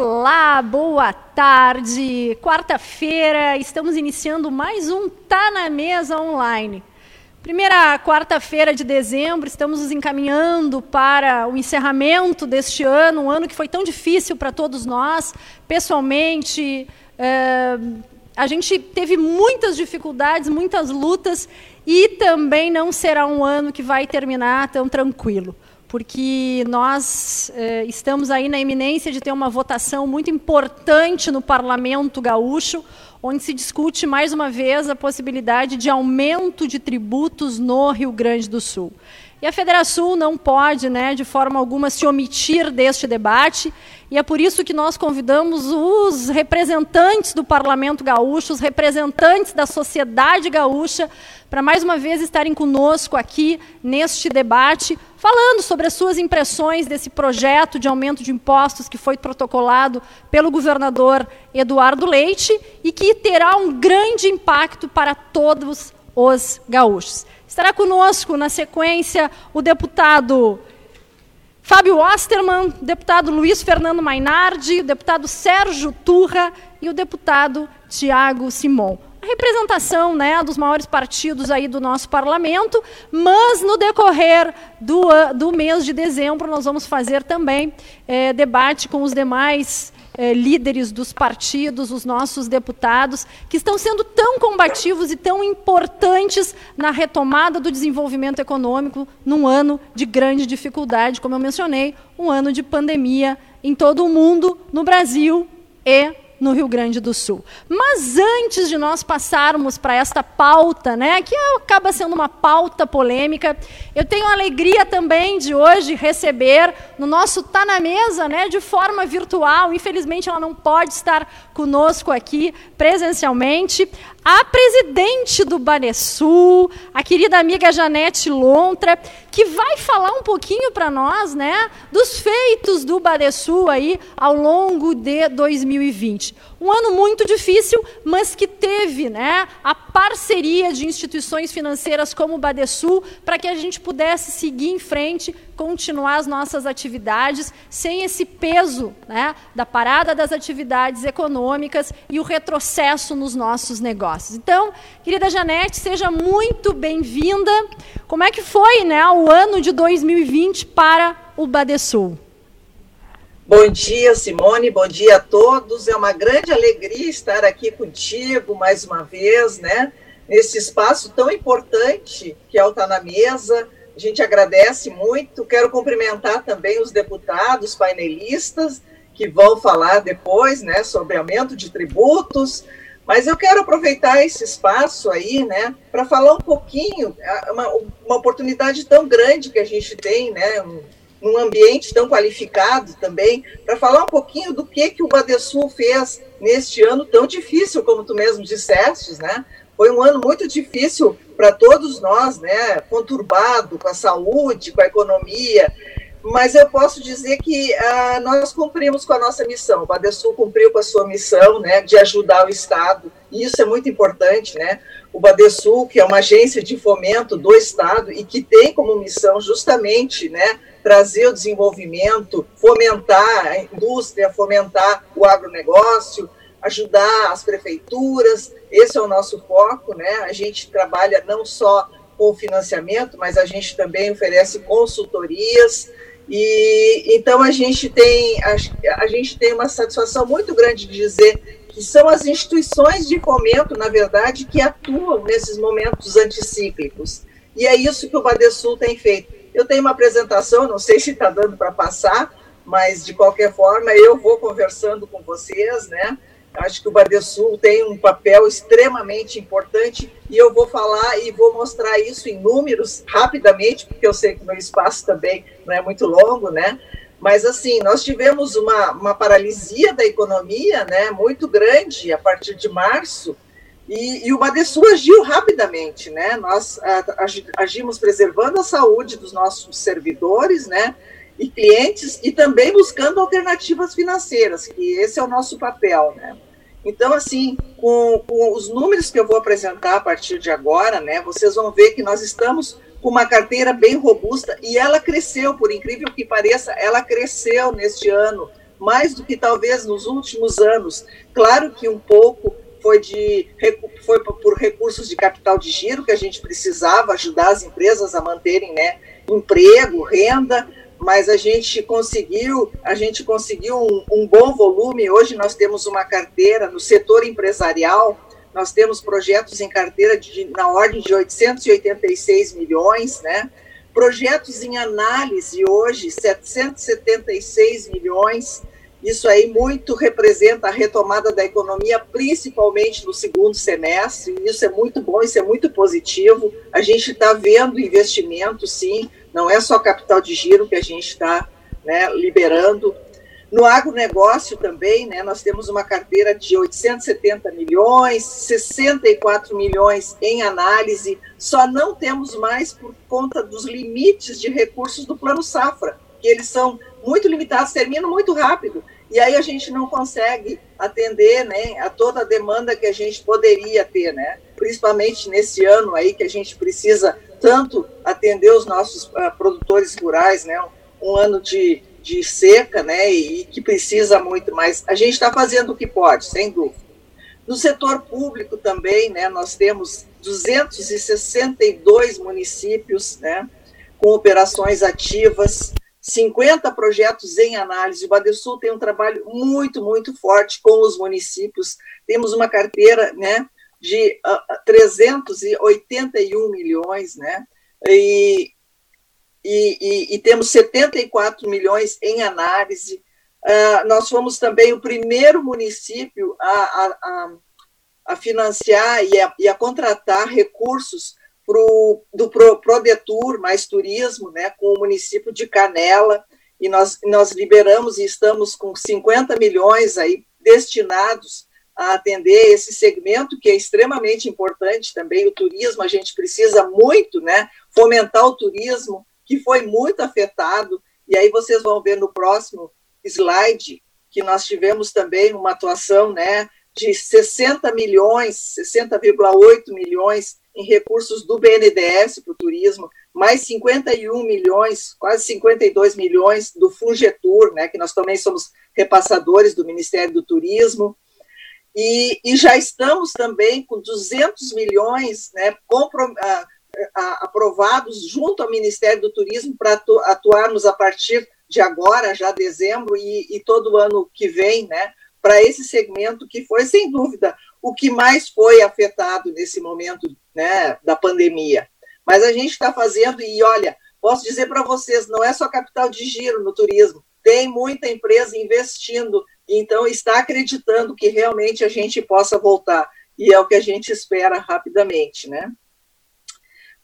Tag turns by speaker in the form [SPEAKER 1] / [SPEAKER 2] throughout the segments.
[SPEAKER 1] Olá, boa tarde. Quarta-feira, estamos iniciando mais um Tá na Mesa online. Primeira quarta-feira de dezembro, estamos nos encaminhando para o encerramento deste ano, um ano que foi tão difícil para todos nós, pessoalmente. É, a gente teve muitas dificuldades, muitas lutas, e também não será um ano que vai terminar tão tranquilo porque nós eh, estamos aí na iminência de ter uma votação muito importante no Parlamento Gaúcho, onde se discute mais uma vez a possibilidade de aumento de tributos no Rio Grande do Sul. E a Federação não pode, né, de forma alguma, se omitir deste debate, e é por isso que nós convidamos os representantes do Parlamento Gaúcho, os representantes da sociedade gaúcha, para mais uma vez estarem conosco aqui neste debate, falando sobre as suas impressões desse projeto de aumento de impostos que foi protocolado pelo governador Eduardo Leite e que terá um grande impacto para todos os gaúchos. Estará conosco, na sequência, o deputado Fábio Osterman, deputado Luiz Fernando Mainardi, o deputado Sérgio Turra e o deputado Tiago Simon. A representação né, dos maiores partidos aí do nosso parlamento, mas no decorrer do, do mês de dezembro nós vamos fazer também é, debate com os demais eh, líderes dos partidos, os nossos deputados, que estão sendo tão combativos e tão importantes na retomada do desenvolvimento econômico num ano de grande dificuldade, como eu mencionei, um ano de pandemia em todo o mundo, no Brasil e no Rio Grande do Sul. Mas antes de nós passarmos para esta pauta, né, que acaba sendo uma pauta polêmica, eu tenho a alegria também de hoje receber no nosso Tá na Mesa, né, de forma virtual. Infelizmente ela não pode estar conosco aqui presencialmente, a presidente do Banesul, a querida amiga Janete Lontra, que vai falar um pouquinho para nós, né, dos feitos do Banesul aí ao longo de 2020. Um ano muito difícil, mas que teve, né, a parceria de instituições financeiras como o Badesul para que a gente pudesse seguir em frente, continuar as nossas atividades sem esse peso, né, da parada das atividades econômicas e o retrocesso nos nossos negócios. Então, querida Janete, seja muito bem-vinda. Como é que foi né, o ano de 2020 para o Badesul?
[SPEAKER 2] Bom dia, Simone, bom dia a todos. É uma grande alegria estar aqui contigo mais uma vez, né? Nesse espaço tão importante que é o Tá na Mesa. A gente agradece muito. Quero cumprimentar também os deputados painelistas que vão falar depois, né, sobre aumento de tributos, mas eu quero aproveitar esse espaço aí, né, para falar um pouquinho, uma, uma, oportunidade tão grande que a gente tem, né, um ambiente tão qualificado também, para falar um pouquinho do que, que o Badesul fez neste ano tão difícil, como tu mesmo disseste, né? Foi um ano muito difícil para todos nós, né? Conturbado com a saúde, com a economia mas eu posso dizer que ah, nós cumprimos com a nossa missão. O Badesul cumpriu com a sua missão, né, de ajudar o Estado. E isso é muito importante, né? O Badesul, que é uma agência de fomento do Estado e que tem como missão justamente, né, trazer o desenvolvimento, fomentar a indústria, fomentar o agronegócio, ajudar as prefeituras. Esse é o nosso foco, né? A gente trabalha não só com financiamento, mas a gente também oferece consultorias e então a gente tem a, a gente tem uma satisfação muito grande de dizer que são as instituições de fomento, na verdade, que atuam nesses momentos anticíclicos. E é isso que o Badesul tem feito. Eu tenho uma apresentação, não sei se está dando para passar, mas de qualquer forma eu vou conversando com vocês, né? Acho que o Badesul tem um papel extremamente importante e eu vou falar e vou mostrar isso em números rapidamente, porque eu sei que meu espaço também não é muito longo, né? Mas, assim, nós tivemos uma, uma paralisia da economia né, muito grande a partir de março, e, e o Badesul agiu rapidamente, né? Nós a, agimos preservando a saúde dos nossos servidores, né? E clientes, e também buscando alternativas financeiras, que esse é o nosso papel, né? Então, assim, com, com, os números que eu vou apresentar a partir de agora, né, vocês vão ver que nós estamos com uma carteira bem robusta e ela cresceu, por incrível que pareça, ela cresceu neste ano mais do que talvez nos últimos anos. Claro que um pouco foi, de, foi por recursos de capital de giro que a gente precisava ajudar as empresas a manterem né, emprego, renda, mas a gente conseguiu, a gente conseguiu um, um bom volume. Hoje nós temos uma carteira no setor empresarial, nós temos projetos em carteira de, na ordem de 886 milhões, né? Projetos em análise hoje, 776 milhões. Isso aí muito representa a retomada da economia, principalmente no segundo semestre. Isso é muito bom, isso é muito positivo. A gente está vendo investimento, sim, não é só capital de giro que a gente está né, liberando. No agronegócio também, né, nós temos uma carteira de 870 milhões, 64 milhões em análise, só não temos mais por conta dos limites de recursos do Plano Safra, que eles são muito limitados, terminam muito rápido, e aí a gente não consegue atender né, a toda a demanda que a gente poderia ter, né? principalmente nesse ano aí que a gente precisa tanto atender os nossos uh, produtores rurais, né? um ano de, de seca né? e, e que precisa muito, mas a gente está fazendo o que pode, sem dúvida. No setor público também, né, nós temos 262 municípios né, com operações ativas, 50 projetos em análise. O Badesul tem um trabalho muito, muito forte com os municípios. Temos uma carteira né, de uh, ah, 381 milhões, né? E, e, e, e, temos 74 milhões em análise. Uh, nós fomos também o primeiro município a, a, a, a financiar e a, e a contratar recursos pro, do Pro, Prodetur, mais turismo, né, com o município de Canela, e nós, nós liberamos e estamos com 50 milhões aí destinados a atender esse segmento que é extremamente importante também, o turismo, a gente precisa muito, né, fomentar o turismo, que foi muito afetado, e aí vocês vão ver no próximo slide que nós tivemos também uma atuação, né, de 60 milhões, 60,8 milhões em recursos do BNDES para o turismo, mais 51 milhões, quase 52 milhões do Fungetur, né, que nós também somos repassadores do Ministério do Turismo, e, e já estamos também com 200 milhões né, a, a, aprovados junto ao Ministério do Turismo para atu, atuarmos a partir de agora, já dezembro, e, e todo ano que vem, né, para esse segmento que foi, sem dúvida, o que mais foi afetado nesse momento né, da pandemia. Mas a gente está fazendo, e olha, posso dizer para vocês, não é só capital de giro no turismo, tem muita empresa investindo, então está acreditando que realmente a gente possa voltar, e é o que a gente espera rapidamente, né?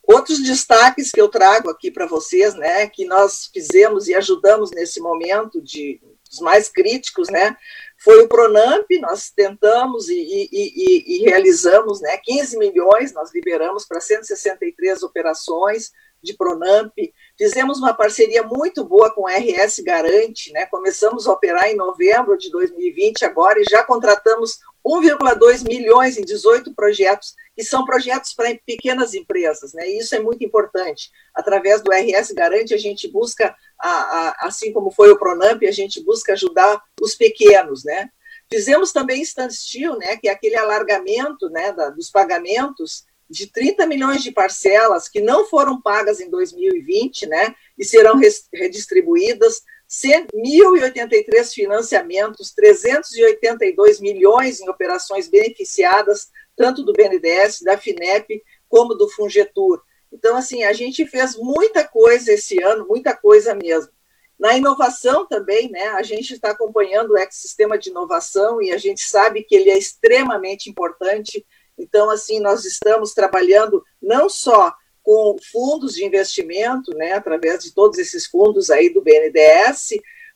[SPEAKER 2] Outros destaques que eu trago aqui para vocês, né, que nós fizemos e ajudamos nesse momento de os mais críticos, né, foi o Pronamp, nós tentamos e, e, e, e realizamos né, 15 milhões, nós liberamos para 163 operações de Pronamp, fizemos uma parceria muito boa com a RS Garante, né, começamos a operar em novembro de 2020 agora e já contratamos 1,2 milhões em 18 projetos, que são projetos para pequenas empresas, né? E isso é muito importante. Através do RS Garante, a gente busca, a, a, assim como foi o Pronamp, a gente busca ajudar os pequenos, né? Fizemos também standstill, né? Que é aquele alargamento, né? Da, dos pagamentos de 30 milhões de parcelas que não foram pagas em 2020, né? E serão redistribuídas 1.083 financiamentos, 382 milhões em operações beneficiadas, tanto do BNDES, da FINEP, como do Fungetur. Então, assim, a gente fez muita coisa esse ano, muita coisa mesmo. Na inovação também, né, a gente está acompanhando o ecossistema de inovação e a gente sabe que ele é extremamente importante. Então, assim, nós estamos trabalhando não só com fundos de investimento, né, através de todos esses fundos aí do BNDES,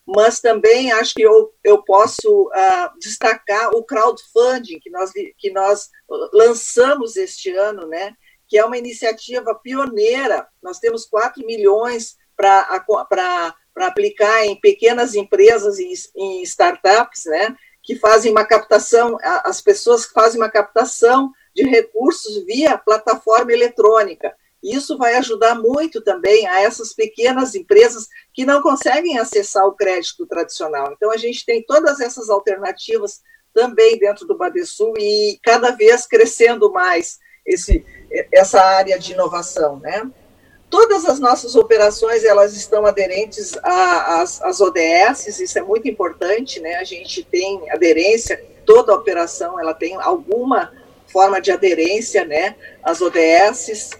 [SPEAKER 2] mas também acho que eu, eu posso uh, destacar o crowdfunding que nós, que nós lançamos este ano, né, que é uma iniciativa pioneira. Nós temos 4 milhões para aplicar em pequenas empresas e em startups, né, que fazem uma captação, as pessoas fazem uma captação de recursos via plataforma eletrônica. Isso vai ajudar muito também a essas pequenas empresas que não conseguem acessar o crédito tradicional. Então, a gente tem todas essas alternativas também dentro do Badesul e cada vez crescendo mais esse, essa área de inovação, né? Todas as nossas operações elas estão aderentes às, ODS, isso é muito importante, né? A gente tem aderência, toda operação ela tem alguma forma de aderência, né? Às ODS.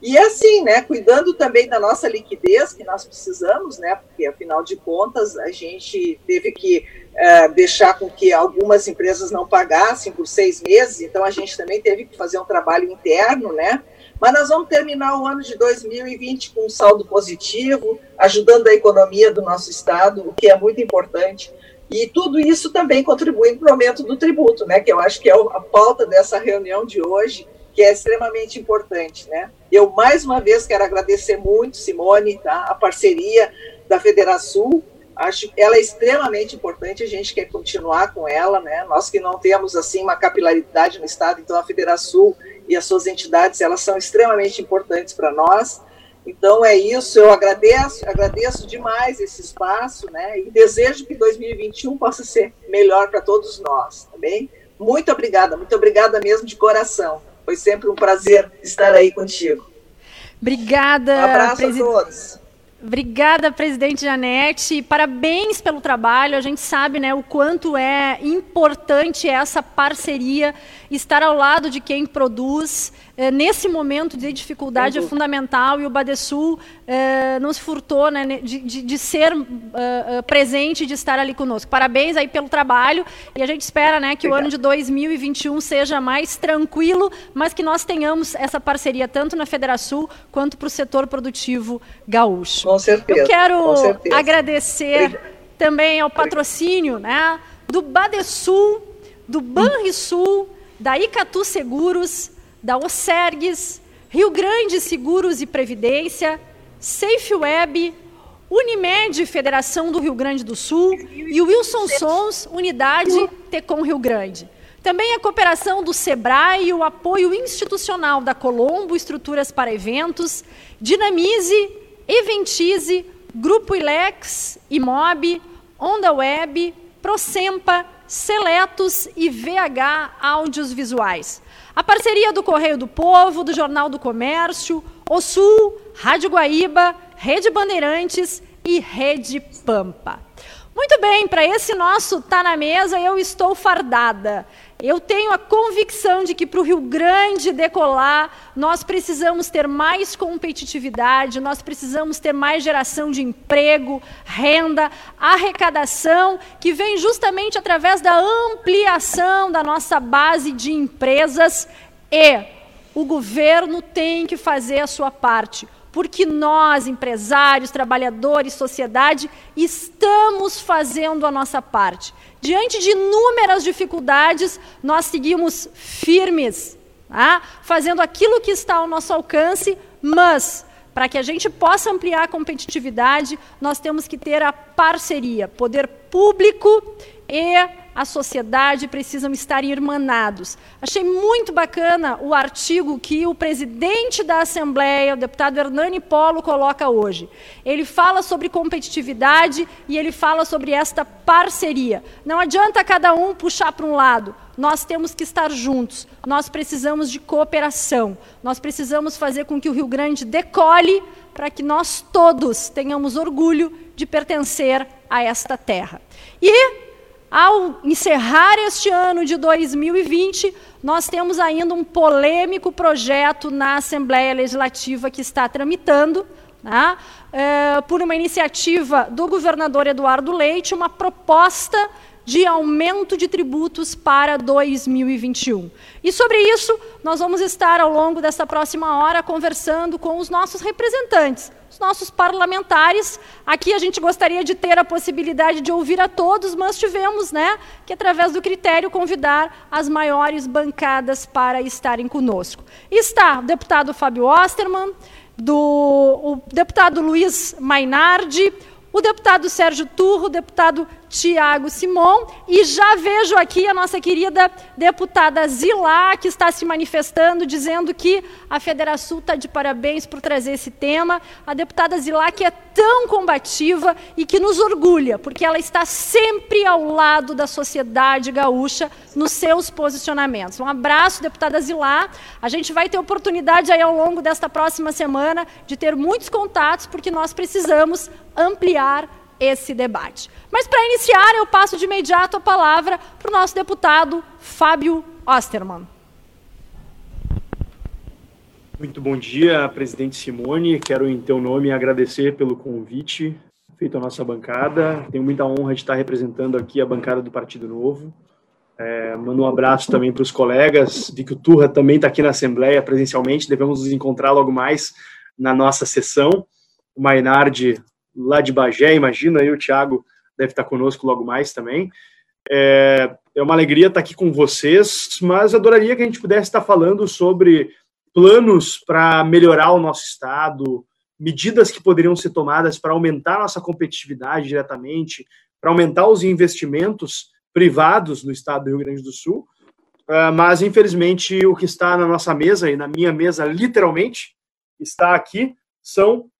[SPEAKER 2] E é assim, né, cuidando também da nossa liquidez, que nós precisamos, né, porque afinal de contas a gente teve que é, deixar com que algumas empresas não pagassem por seis meses, então a gente também teve que fazer um trabalho interno, né, mas nós vamos terminar o ano de 2020 com um saldo positivo, ajudando a economia do nosso estado, o que é muito importante. E tudo isso também contribuindo para o aumento do tributo, né, que eu acho que é a pauta dessa reunião de hoje, que é extremamente importante, né? Eu mais uma vez quero agradecer muito Simone, tá? A parceria da Federação, acho ela é extremamente importante, a gente quer continuar com ela, né? Nós que não temos assim uma capilaridade no estado, então a Federação e as suas entidades, elas são extremamente importantes para nós. Então é isso, eu agradeço, agradeço demais esse espaço, né? E desejo que 2021 possa ser melhor para todos nós, tá bem? Muito obrigada, muito obrigada mesmo de coração. Foi sempre um prazer estar aí contigo.
[SPEAKER 1] Obrigada.
[SPEAKER 2] Um abraço a todos.
[SPEAKER 1] Obrigada, presidente Janete. Parabéns pelo trabalho. A gente sabe né, o quanto é importante essa parceria, estar ao lado de quem produz. É, nesse momento de dificuldade é fundamental e o Badesul é, não se furtou né, de, de, de, ser uh, presente, de estar ali conosco. Parabéns aí pelo trabalho e a gente espera né, que Obrigado. o ano de 2021 seja mais tranquilo, mas que nós tenhamos essa parceria tanto na Federação quanto para o setor produtivo gaúcho.
[SPEAKER 2] Com certeza.
[SPEAKER 1] Eu quero certeza. agradecer Obrigado. também ao patrocínio né, do Badesul, do Banrisul, da Icatu Seguros, da Osergues, Rio Grande Seguros e Previdência, SafeWeb, Unimed Federação do Rio Grande do Sul e Wilson Sons Unidade Tecom Rio Grande. Também a cooperação do SEBRAE e o apoio institucional da Colombo Estruturas para Eventos, Dinamize, Eventize, Grupo Ilex, Imob, Onda Web, Procempa, Seletos e VH Áudios Visuais. A parceria do Correio do Povo, do Jornal do Comércio, O Sul, Rádio Guaíba, Rede Bandeirantes e Rede Pampa. Muito bem, para esse nosso Tá na Mesa, eu estou fardada. Eu tenho a convicção de que para o Rio Grande decolar, nós precisamos ter mais competitividade, nós precisamos ter mais geração de emprego, renda, arrecadação, que vem justamente através da ampliação da nossa base de empresas e o governo tem que fazer a sua parte porque nós, empresários, trabalhadores, sociedade, estamos fazendo a nossa parte. Diante de inúmeras dificuldades, nós seguimos firmes, tá? fazendo aquilo que está ao nosso alcance, mas para que a gente possa ampliar a competitividade, nós temos que ter a parceria, poder público e a sociedade precisam estar irmanados. Achei muito bacana o artigo que o presidente da Assembleia, o deputado Hernani Polo, coloca hoje. Ele fala sobre competitividade e ele fala sobre esta parceria. Não adianta cada um puxar para um lado. Nós temos que estar juntos. Nós precisamos de cooperação. Nós precisamos fazer com que o Rio Grande decole para que nós todos tenhamos orgulho de pertencer a esta terra. E ao encerrar este ano de 2020, nós temos ainda um polêmico projeto na Assembleia Legislativa que está tramitando, né, é, por uma iniciativa do governador Eduardo Leite, uma proposta de aumento de tributos para 2021. E sobre isso, nós vamos estar ao longo dessa próxima hora conversando com os nossos representantes, os nossos parlamentares. Aqui a gente gostaria de ter a possibilidade de ouvir a todos, mas tivemos, né, que através do critério convidar as maiores bancadas para estarem conosco. está o deputado Fábio Osterman, do, o deputado Luiz Mainardi, o deputado Sérgio Turro, o deputado Tiago Simon. E já vejo aqui a nossa querida deputada Zilá, que está se manifestando, dizendo que a Federação está de parabéns por trazer esse tema. A deputada Zilá, que é tão combativa e que nos orgulha, porque ela está sempre ao lado da sociedade gaúcha nos seus posicionamentos. Um abraço, deputada Zilá. A gente vai ter oportunidade aí ao longo desta próxima semana de ter muitos contatos, porque nós precisamos ampliar esse debate. Mas para iniciar, eu passo de imediato a palavra para o nosso deputado Fábio Osterman.
[SPEAKER 3] Muito bom dia, presidente Simone. Quero, em teu nome, agradecer pelo convite feito à nossa bancada. Tenho muita honra de estar representando aqui a bancada do Partido Novo. É, mando um abraço também para os colegas. Vi que o Turra também está aqui na Assembleia presencialmente. Devemos nos encontrar logo mais na nossa sessão. O Mainardi lá de Bagé, imagina, e o Thiago deve estar conosco logo mais também. É, é uma alegria estar aqui com vocês, mas adoraria que a gente pudesse estar falando sobre planos para melhorar o nosso estado, medidas que poderiam ser tomadas para aumentar nossa competitividade diretamente, para aumentar os investimentos privados no estado do Rio Grande do Sul. Uh, mas, infelizmente, o que está na nossa mesa, e na minha mesa, literalmente, está aqui, são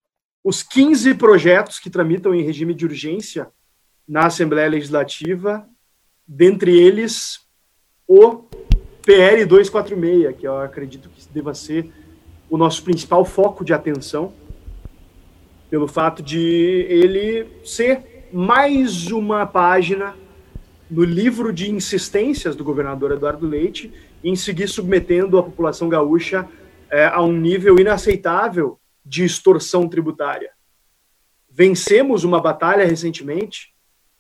[SPEAKER 3] os 15 projetos que tramitam em regime de urgência na Assembleia Legislativa, dentre eles o PL 246, que eu acredito que deva ser o nosso principal foco de atenção, pelo fato de ele ser mais uma página no livro de insistências do governador Eduardo Leite em seguir submetendo a população gaúcha é, a um nível inaceitável de extorsão tributária. Vencemos uma batalha recentemente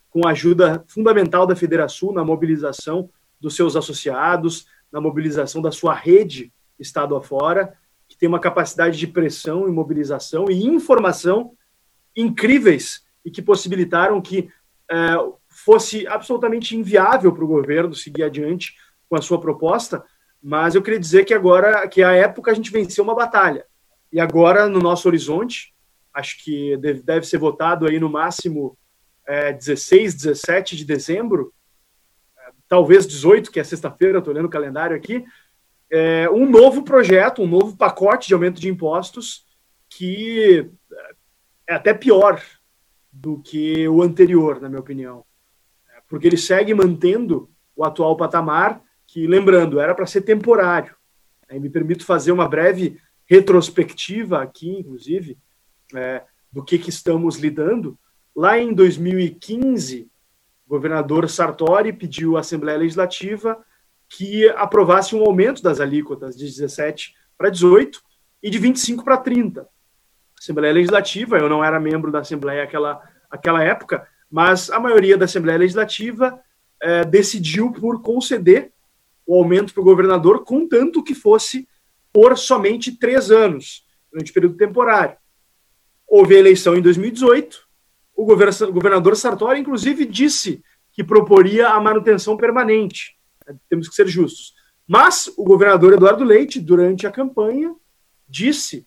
[SPEAKER 3] com a ajuda fundamental da Federação na mobilização dos seus associados, na mobilização da sua rede estado afora, que tem uma capacidade de pressão e mobilização e informação incríveis e que possibilitaram que é, fosse absolutamente inviável para o governo seguir adiante com a sua proposta, mas eu queria dizer que agora, que a época a gente venceu uma batalha. E agora, no nosso horizonte, acho que deve, ser votado aí no máximo é, 16, 17 de dezembro, é, talvez 18, que é sexta-feira, estou olhando o calendário aqui, é, um novo projeto, um novo pacote de aumento de impostos que é até pior do que o anterior, na minha opinião. É, porque ele segue mantendo o atual patamar, que, lembrando, era para ser temporário. Aí me permito fazer uma breve retrospectiva aqui, inclusive, é, do que, que estamos lidando. Lá em 2015, o governador Sartori pediu à Assembleia Legislativa que aprovasse um aumento das alíquotas de 17 para 18 e de 25 para 30. Assembleia Legislativa, eu não era membro da Assembleia aquela, aquela época, mas a maioria da Assembleia Legislativa é, decidiu por conceder o aumento para o governador, contanto que fosse por somente três anos, durante o período temporário. Houve a eleição em 2018, o governador Sartori, inclusive, disse que proporia a manutenção permanente. Temos que ser justos. Mas o governador Eduardo Leite, durante a campanha, disse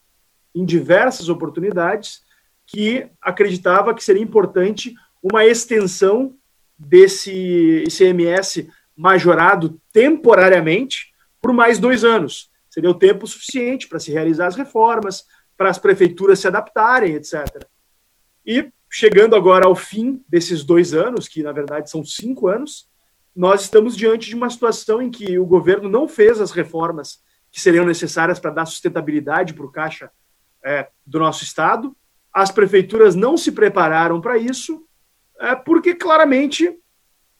[SPEAKER 3] em diversas oportunidades que acreditava que seria importante uma extensão desse ICMS majorado temporariamente por mais dois anos. Seria o tempo suficiente para se realizar as reformas, para as prefeituras se adaptarem, etc. E chegando agora ao fim desses dois anos, que na verdade são cinco anos, nós estamos diante de uma situação em que o governo não fez as reformas que seriam necessárias para dar sustentabilidade para o caixa é, do nosso estado. As prefeituras não se prepararam para isso, é, porque claramente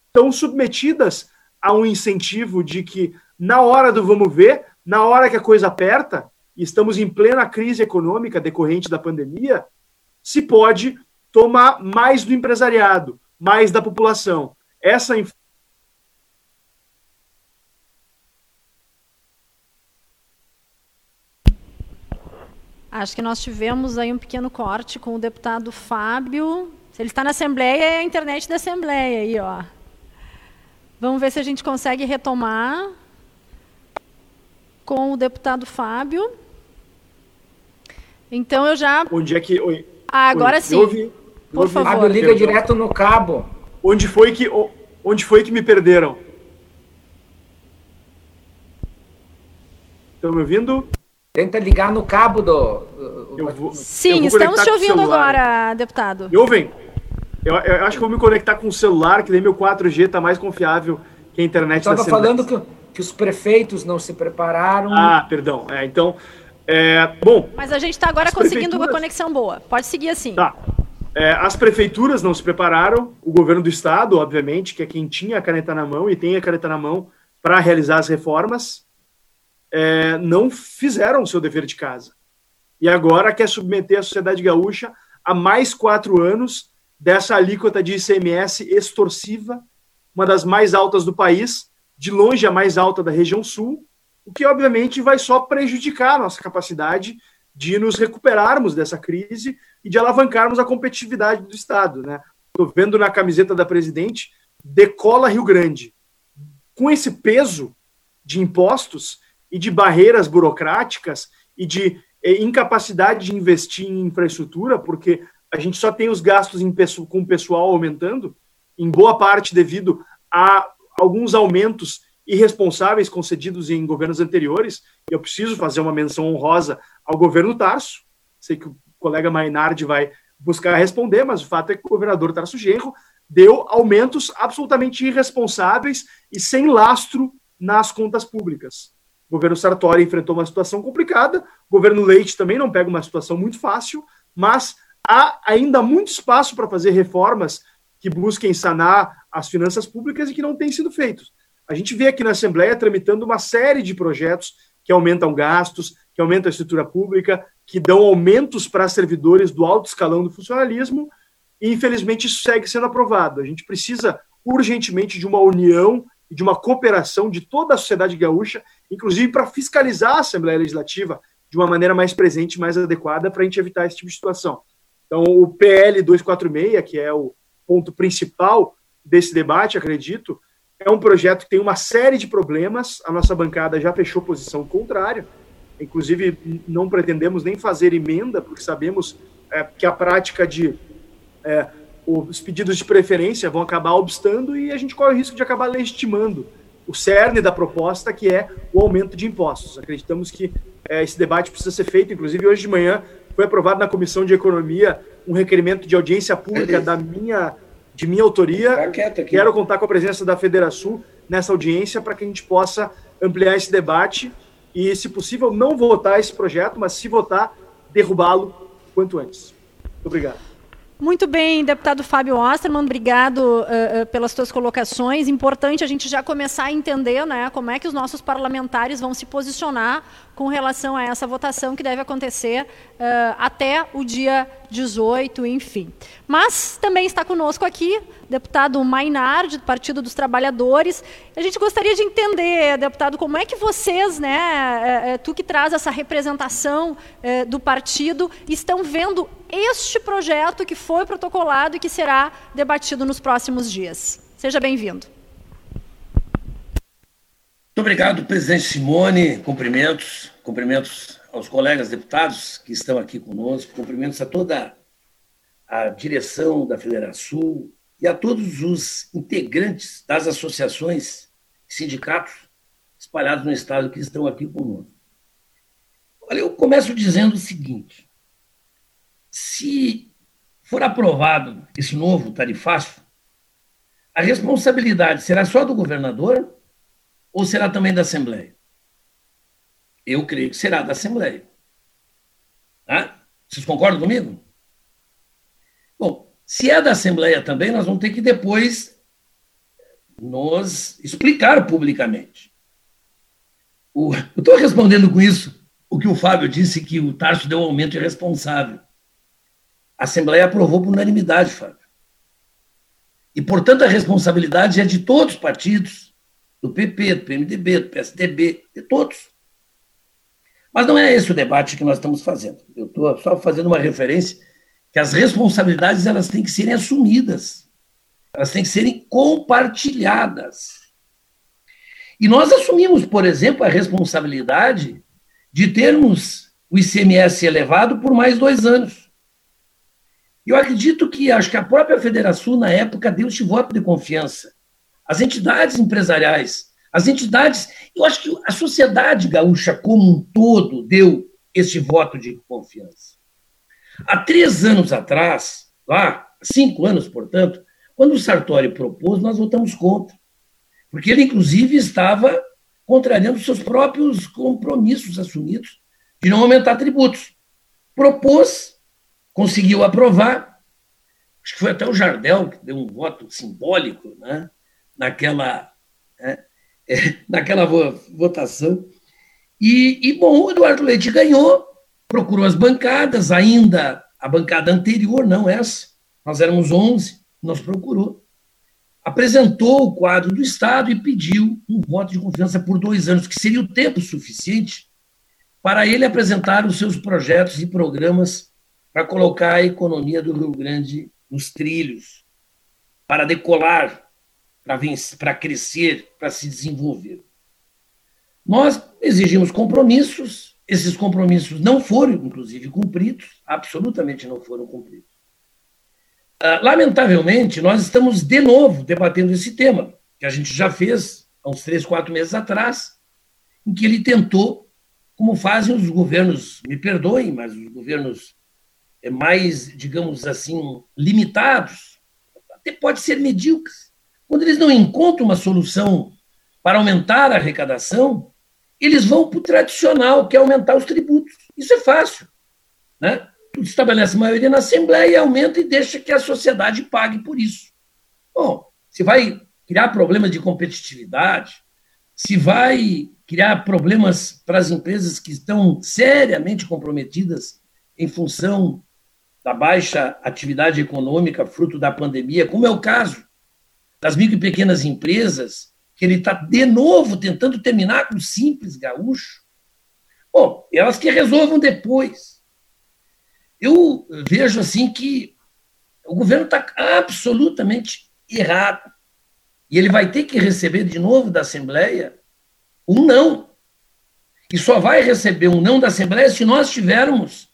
[SPEAKER 3] estão submetidas a um incentivo de que, na hora do vamos ver, na hora que a coisa aperta, e estamos em plena crise econômica decorrente da pandemia, se pode tomar mais do empresariado, mais da população. Essa
[SPEAKER 1] Acho que nós tivemos aí um pequeno corte com o deputado Fábio. Se ele está na Assembleia, é a internet da Assembleia aí, ó. Vamos ver se a gente consegue retomar com o deputado Fábio. Então eu já.
[SPEAKER 3] Onde é que.
[SPEAKER 1] Oi. Ah, agora Oi. sim. Ouvi,
[SPEAKER 4] Por favor. Fábio liga direto no cabo.
[SPEAKER 3] onde foi que, onde foi que me perderam? Estão me ouvindo?
[SPEAKER 4] Tenta ligar no cabo do.
[SPEAKER 1] Vou, Sim, estamos te ouvindo agora, deputado.
[SPEAKER 3] Me ouvem? Eu, eu, acho que vou me conectar com o celular, que daí meu 4G está mais confiável que a internet
[SPEAKER 4] Estava falando que, que os prefeitos não se prepararam.
[SPEAKER 3] Ah, perdão. É, então, é, bom.
[SPEAKER 1] Mas a gente está agora conseguindo uma conexão boa. Pode seguir assim.
[SPEAKER 3] Tá. É, as prefeituras não se prepararam, o governo do estado, obviamente, que é quem tinha a caneta na mão e tem a caneta na mão para realizar as reformas, é, não fizeram o seu dever de casa. E agora quer submeter a sociedade gaúcha a mais quatro anos dessa alíquota de ICMS extorsiva, uma das mais altas do país, de longe a mais alta da região sul, o que obviamente vai só prejudicar a nossa capacidade de nos recuperarmos dessa crise e de alavancarmos a competitividade do Estado. Né? Estou vendo na camiseta da presidente, decola Rio Grande. Com esse peso de impostos e de barreiras burocráticas e de eh, incapacidade de investir em infraestrutura, porque a gente só tem os gastos com o pessoal aumentando, em boa parte devido a alguns aumentos irresponsáveis concedidos em governos anteriores. Eu preciso fazer uma menção honrosa ao governo Tarso. Sei que o colega Mainardi vai buscar responder, mas o fato é que o governador Tarso Genro deu aumentos absolutamente irresponsáveis e sem lastro nas contas públicas. O governo Sartori enfrentou uma situação complicada, o governo Leite também não pega uma situação muito fácil, mas há ainda muito espaço para fazer reformas que busquem sanar as finanças públicas e que não têm sido feitos. A gente vê aqui na Assembleia tramitando uma série de projetos que aumentam gastos, que aumentam a estrutura pública, que dão aumentos para servidores do alto escalão do funcionalismo, e infelizmente isso segue sendo aprovado. A gente precisa urgentemente de uma união e de uma cooperação de toda a sociedade gaúcha, inclusive para fiscalizar a Assembleia Legislativa de uma maneira mais presente, mais adequada, para a gente evitar esse tipo de situação. Então, o PL 246, que é o ponto principal desse debate, acredito, é um projeto que tem uma série de problemas. A nossa bancada já fechou posição contrária. Inclusive, não pretendemos nem fazer emenda, porque sabemos é, que a prática de é, os pedidos de preferência vão acabar obstando e a gente corre o risco de acabar legitimando o cerne da proposta, que é o aumento de impostos. Acreditamos que é, esse debate precisa ser feito. Inclusive, hoje de manhã foi aprovado na Comissão de Economia um requerimento de audiência pública da minha de minha autoria. Tá Quero contar com a presença da Federação nessa audiência para que a gente possa ampliar esse debate e, se possível, não votar esse projeto, mas se votar, derrubá-lo quanto antes. Muito obrigado.
[SPEAKER 1] Muito bem, deputado Fábio Osterman, obrigado uh, uh, pelas suas colocações. Importante a gente já começar a entender né, como é que os nossos parlamentares vão se posicionar com relação a essa votação que deve acontecer uh, até o dia 18, enfim. Mas também está conosco aqui deputado Mainard, do Partido dos Trabalhadores. A gente gostaria de entender, deputado, como é que vocês, né, é, é, tu que traz essa representação do partido, estão vendo este projeto que foi protocolado e que será debatido nos próximos dias. Seja bem-vindo.
[SPEAKER 5] Muito obrigado, presidente Simone. Cumprimentos, cumprimentos aos colegas deputados que estão aqui conosco, cumprimentos a toda a direção da Federação e a todos os integrantes das associações, sindicatos espalhados no estado que estão aqui conosco. Olha, eu começo dizendo o seguinte: se for aprovado esse novo tarifaço, a responsabilidade será só do governador ou será também da Assembleia? Eu creio que será da Assembleia. Tá? Vocês concordam comigo? Bom, se é da Assembleia também, nós vamos ter que depois nos explicar publicamente. O, eu estou respondendo com isso o que o Fábio disse, que o Tarso deu um aumento irresponsável. A Assembleia aprovou por unanimidade, Fábio. E, portanto, a responsabilidade é de todos os partidos, do PP, do PMDB, do PSDB, de todos. Mas não é esse o debate que nós estamos fazendo. Eu estou só fazendo uma referência que as responsabilidades elas têm que serem assumidas, elas têm que serem compartilhadas. E nós assumimos, por exemplo, a responsabilidade de termos o ICMS elevado por mais dois anos. Eu acredito que acho que a própria Federação, na época, deu este voto de confiança. As entidades empresariais, as entidades, eu acho que a sociedade gaúcha como um todo deu este voto de confiança. Há três anos atrás, lá, cinco anos, portanto, quando o Sartori propôs, nós votamos contra. Porque ele, inclusive, estava contrariando seus próprios compromissos assumidos de não aumentar tributos. Propôs, conseguiu aprovar, acho que foi até o Jardel que deu um voto simbólico né, naquela, né, naquela votação. E, e, bom, o Eduardo Leite ganhou, procurou as bancadas, ainda a bancada anterior, não essa, nós éramos 11, nos procurou, apresentou o quadro do Estado e pediu um voto de confiança por dois anos, que seria o tempo suficiente para ele apresentar os seus projetos e programas para colocar a economia do Rio Grande nos trilhos, para decolar, para, crescer, para se desenvolver. Nós exigimos compromissos, esses compromissos não foram, inclusive, cumpridos, absolutamente não foram cumpridos. Ah, lamentavelmente, nós estamos de novo debatendo esse tema, que a gente já fez há uns três, quatro meses atrás, em que ele tentou, como fazem os governos, me perdoem, mas os governos eh, mais, digamos assim, limitados, até pode ser medíocres. Quando eles não encontram uma solução para aumentar a arrecadação, eles vão para o tradicional, que é aumentar os tributos. Isso é fácil. Né? estabelece maioria na Assembleia, aumenta e deixa que a sociedade pague por isso. Bom, se vai criar problemas de competitividade, se vai criar problemas para as empresas que estão seriamente comprometidas em função da baixa atividade econômica fruto da pandemia, como é o caso das micro e pequenas empresas, que ele está de novo tentando terminar com o simples gaúcho. Bom, elas que resolvam depois. Eu vejo assim que o governo está absolutamente errado. E ele vai ter que receber de novo da Assembleia um não. E só vai receber um não da Assembleia se nós tivermos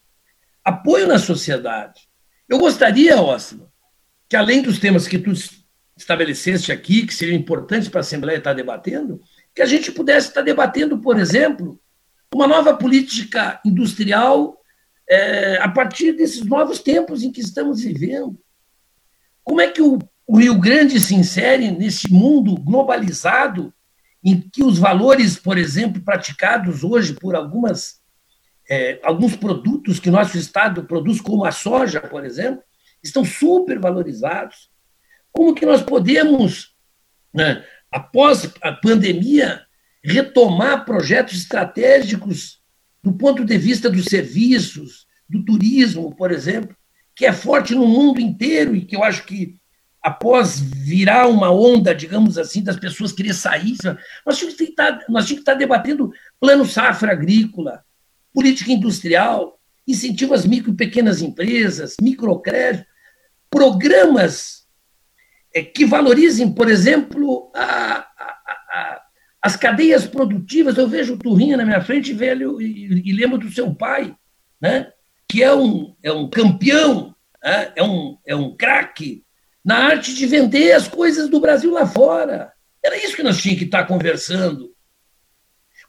[SPEAKER 5] apoio na sociedade. Eu gostaria, Osmo, que além dos temas que tu estabeleceste aqui, que seriam importantes para a Assembleia estar debatendo, que a gente pudesse estar debatendo, por exemplo, uma nova política industrial é, a partir desses novos tempos em que estamos vivendo. Como é que o, o Rio Grande se insere nesse mundo globalizado em que os valores, por exemplo, praticados hoje por algumas é, alguns produtos que nosso estado produz, como a soja, por exemplo, estão super valorizados. Como que nós podemos, né, após a pandemia, retomar projetos estratégicos do ponto de vista dos serviços, do turismo, por exemplo, que é forte no mundo inteiro e que eu acho que após virar uma onda, digamos assim, das pessoas querer sair, nós tínhamos que estar, nós tínhamos que estar debatendo plano safra agrícola, política industrial, incentivo às micro e pequenas empresas, microcrédito, programas que valorizem, por exemplo, a, as cadeias produtivas, eu vejo o Turrinha na minha frente, velho, e, e lembro do seu pai, né? que é um, é um campeão, né? é um, é um craque na arte de vender as coisas do Brasil lá fora. Era isso que nós tínhamos que estar conversando.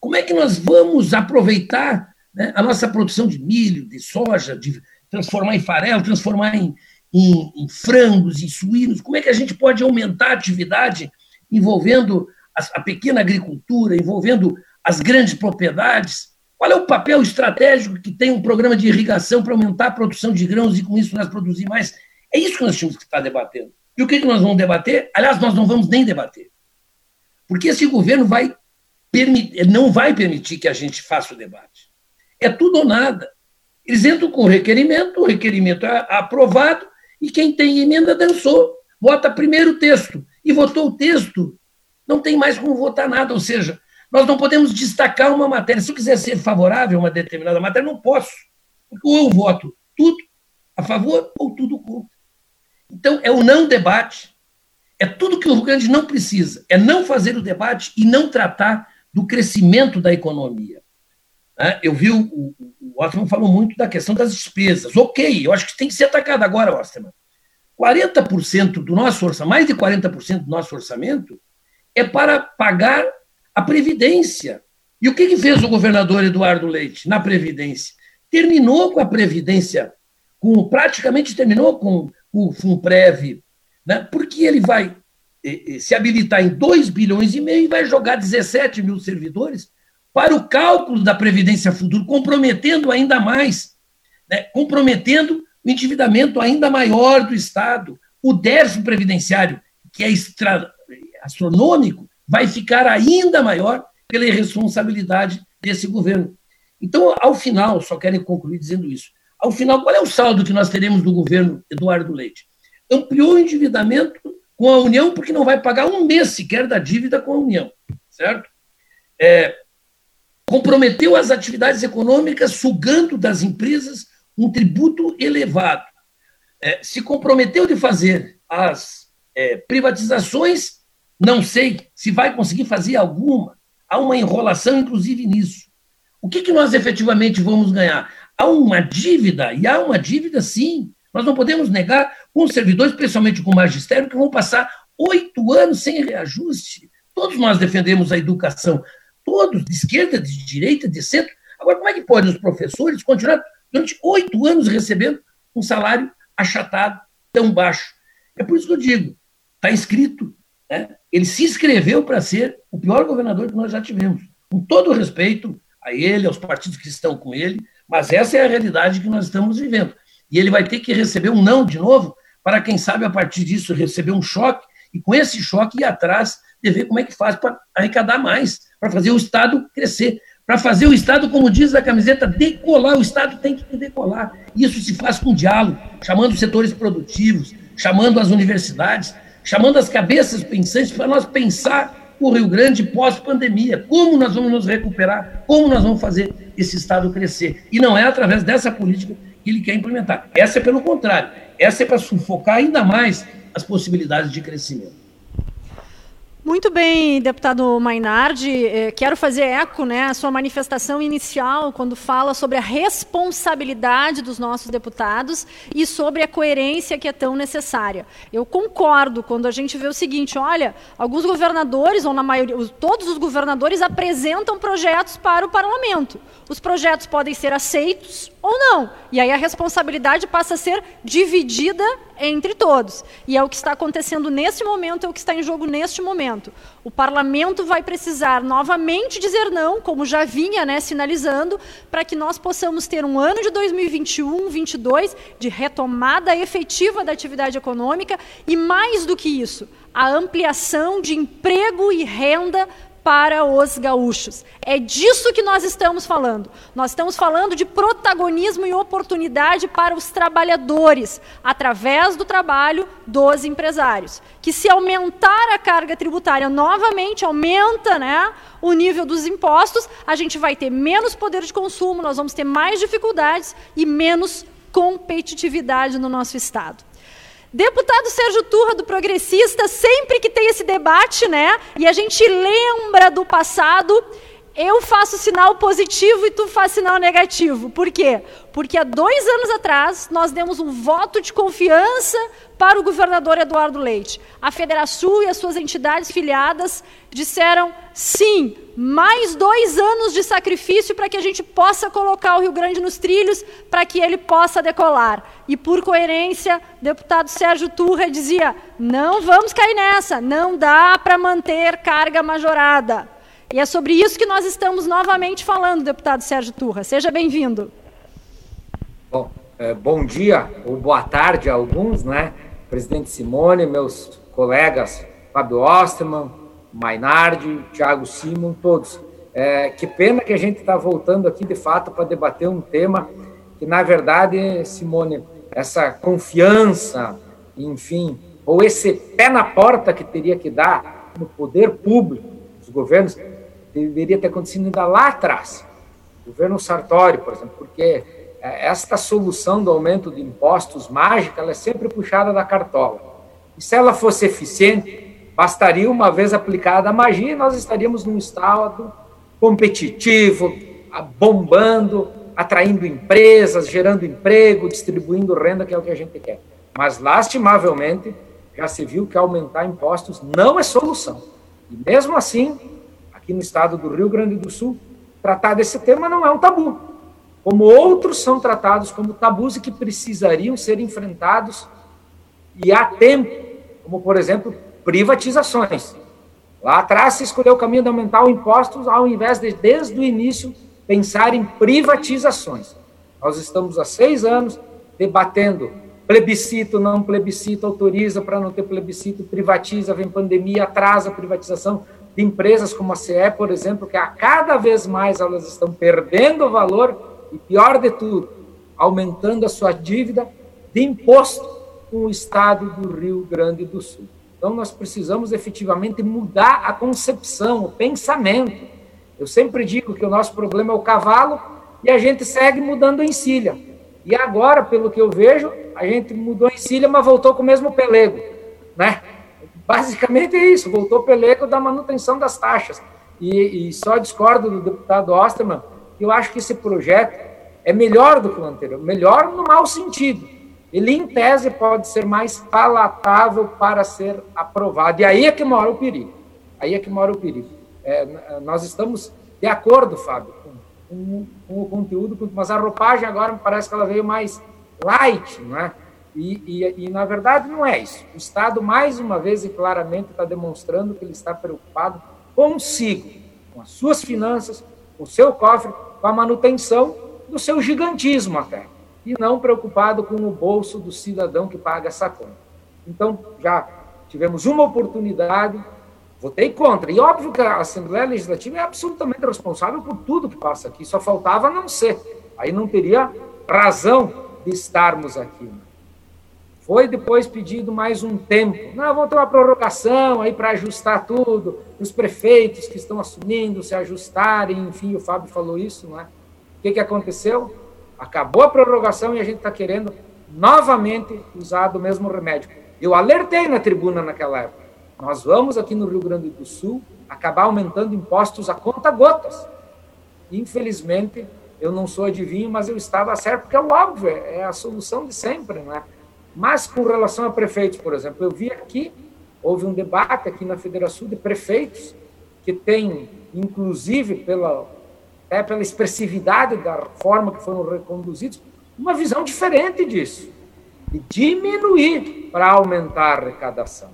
[SPEAKER 5] Como é que nós vamos aproveitar né, a nossa produção de milho, de soja, de transformar em farelo, transformar em, em, em frangos, em suínos? Como é que a gente pode aumentar a atividade envolvendo a, pequena agricultura, envolvendo as grandes propriedades? Qual é o papel estratégico que tem um programa de irrigação para aumentar a produção de grãos e, com isso, nós produzir mais? É isso que nós tínhamos que estar debatendo. E o que, que nós vamos debater? Aliás, nós não vamos nem debater. Porque esse governo vai não vai permitir que a gente faça o debate. É tudo ou nada. Eles entram com o requerimento, o requerimento é aprovado, e quem tem emenda dançou. Vota primeiro o texto. E votou o texto não tem mais como votar nada. Ou seja, nós não podemos destacar uma matéria. Se eu quiser ser favorável a uma determinada matéria, não posso. Ou eu voto tudo a favor ou tudo contra. Então, é o não debate. É tudo que o Rio Grande não precisa. É não fazer o debate e não tratar do crescimento da economia. Né? Eu vi o, o, o Osterman falou muito da questão das despesas. Ok, eu acho que tem que ser atacado agora, Osterman. 40% do nosso orçamento, mais de 40% do nosso orçamento, é para pagar a Previdência. E o que, que fez o governador Eduardo Leite na Previdência? Terminou com a Previdência, com, praticamente terminou com o FUNPREV, né? porque ele vai se habilitar em 2 bilhões e meio e vai jogar 17 mil servidores para o cálculo da Previdência Futuro, comprometendo ainda mais, né? comprometendo o endividamento ainda maior do Estado. O déficit previdenciário, que é extra, astronômico, vai ficar ainda maior pela irresponsabilidade desse governo. Então, ao final, só quero concluir dizendo isso. Ao final, qual é o saldo que nós teremos do governo Eduardo Leite? Ampliou o endividamento com a União, porque não vai pagar um mês sequer da dívida com a União, certo? É, comprometeu as atividades econômicas, sugando das empresas um tributo elevado. É, se comprometeu de fazer as é, privatizações, não sei se vai conseguir fazer alguma. Há uma enrolação, inclusive, nisso. O que, que nós efetivamente vamos ganhar? Há uma dívida, e há uma dívida, sim. Nós não podemos negar com os servidores, especialmente com o magistério, que vão passar oito anos sem reajuste. Todos nós defendemos a educação, todos, de esquerda, de direita, de centro. Agora, como é que podem os professores continuar durante oito anos recebendo um salário achatado, tão baixo. É por isso que eu digo, está escrito. Né? Ele se inscreveu para ser o pior governador que nós já tivemos. Com todo o respeito a ele, aos partidos que estão com ele, mas essa é a realidade que nós estamos vivendo. E ele vai ter que receber um não de novo, para quem sabe a partir disso receber um choque, e com esse choque ir atrás de ver como é que faz para arrecadar mais, para fazer o Estado crescer para fazer o Estado, como diz a camiseta, decolar. O Estado tem que decolar. Isso se faz com diálogo, chamando os setores produtivos, chamando as universidades, chamando as cabeças pensantes para nós pensar o Rio Grande pós-pandemia. Como nós vamos nos recuperar? Como nós vamos fazer esse Estado crescer? E não é através dessa política que ele quer implementar. Essa é pelo contrário. Essa é para sufocar ainda mais as possibilidades de crescimento.
[SPEAKER 1] Muito bem, deputado Mainardi. Eh, quero fazer eco né, a sua manifestação inicial, quando fala sobre a responsabilidade dos nossos deputados e sobre a coerência que é tão necessária. Eu concordo quando a gente vê o seguinte: olha, alguns governadores, ou na maioria, todos os governadores, apresentam projetos para o parlamento. Os projetos podem ser aceitos ou não. E aí a responsabilidade passa a ser dividida entre todos. E é o que está acontecendo neste momento, é o que está em jogo neste momento. O parlamento vai precisar novamente dizer não, como já vinha né, sinalizando, para que nós possamos ter um ano de 2021, 2022 de retomada efetiva da atividade econômica e, mais do que isso, a ampliação de emprego e renda para os gaúchos. É disso que nós estamos falando. Nós estamos falando de protagonismo e oportunidade para os trabalhadores, através do trabalho dos empresários. Que se aumentar a carga tributária novamente, aumenta né, o nível dos impostos, a gente vai ter menos poder de consumo, nós vamos ter mais dificuldades e menos competitividade no nosso Estado. Deputado Sérgio Turra, do Progressista, sempre que tem esse debate, né? E a gente lembra do passado, eu faço sinal positivo e tu faz sinal negativo. Por quê? Porque há dois anos atrás nós demos um voto de confiança para o governador Eduardo Leite. A Federação e as suas entidades filiadas disseram sim, mais dois anos de sacrifício para que a gente possa colocar o Rio Grande nos trilhos, para que ele possa decolar. E por coerência, o deputado Sérgio Turra dizia: não vamos cair nessa, não dá para manter carga majorada. E é sobre isso que nós estamos novamente falando, deputado Sérgio Turra. Seja bem-vindo.
[SPEAKER 4] Bom, é, bom dia ou boa tarde a alguns, né? Presidente Simone, meus colegas Fábio Osterman, Mainardi, Thiago Simon, todos. É, que pena que a gente está voltando aqui, de fato, para debater um tema que, na verdade, Simone, essa confiança, enfim, ou esse pé na porta que teria que dar no poder público, dos governos, deveria ter acontecido ainda lá atrás. O governo Sartori, por exemplo, porque esta solução do aumento de impostos mágica, ela é sempre puxada da cartola. E se ela fosse eficiente, bastaria uma vez aplicada a magia e nós estaríamos num estado competitivo, bombando, atraindo empresas, gerando emprego, distribuindo renda, que é o que a gente quer. Mas, lastimavelmente, já se viu que aumentar impostos não é solução. E mesmo assim, aqui no estado do Rio Grande do Sul, tratar desse tema não é um tabu. Como outros são tratados como tabus e que precisariam ser enfrentados e há tempo, como por exemplo, privatizações. Lá atrás se escolheu o caminho de aumentar impostos ao invés de, desde o início, pensar em privatizações. Nós estamos há seis anos debatendo plebiscito, não plebiscito, autoriza para não ter plebiscito, privatiza, vem pandemia, atrasa a privatização de empresas como a CE, por exemplo, que a cada vez mais elas estão perdendo valor e, pior de tudo, aumentando a sua dívida de imposto com o estado do Rio Grande do Sul. Então, nós precisamos efetivamente mudar a concepção, o pensamento. Eu sempre digo que o nosso problema é o cavalo e a gente segue mudando a encilha. E agora, pelo que eu vejo, a gente mudou a encilha, mas voltou com o mesmo pelego. Né? Basicamente é isso, voltou o pelego da manutenção das taxas. E, e só discordo do deputado Osterman, eu acho que esse projeto é melhor do que o anterior, melhor no mau sentido ele, em tese, pode ser mais palatável para ser aprovado. E aí é que mora o perigo. Aí é que mora o perigo. É, nós estamos de acordo, Fábio, com, com, com, o conteúdo, mas a roupagem agora me parece que ela veio mais light, não é? E, e, e, na verdade não é isso. O Estado, mais uma vez e claramente, está demonstrando que ele está preocupado consigo, com as suas finanças, com o seu cofre, com a manutenção do seu gigantismo até e não preocupado com o bolso do cidadão que paga essa conta. Então, já tivemos uma oportunidade, votei contra. E óbvio que a Assembleia Legislativa é absolutamente responsável por tudo que passa aqui, só faltava não ser. Aí não teria razão de estarmos aqui. Foi depois pedido mais um tempo. Não, vamos ter uma prorrogação aí para ajustar tudo, os prefeitos que estão assumindo se ajustarem, enfim, o Fábio falou isso, não é? O que, que aconteceu? Acabou a prorrogação e a gente está querendo novamente usar do mesmo remédio. Eu alertei na tribuna naquela época. Nós vamos aqui no Rio Grande do Sul acabar aumentando impostos a conta gotas. Infelizmente, eu não sou adivinho, mas eu estava certo, porque é o óbvio, é a solução de sempre, não é? Mas com relação a prefeitos, por exemplo, eu vi aqui, houve um debate aqui na Federação de prefeitos, que tem, inclusive, pela é, pela expressividade da forma que foram reconduzidos, uma visão diferente disso. E diminuir para aumentar a arrecadação.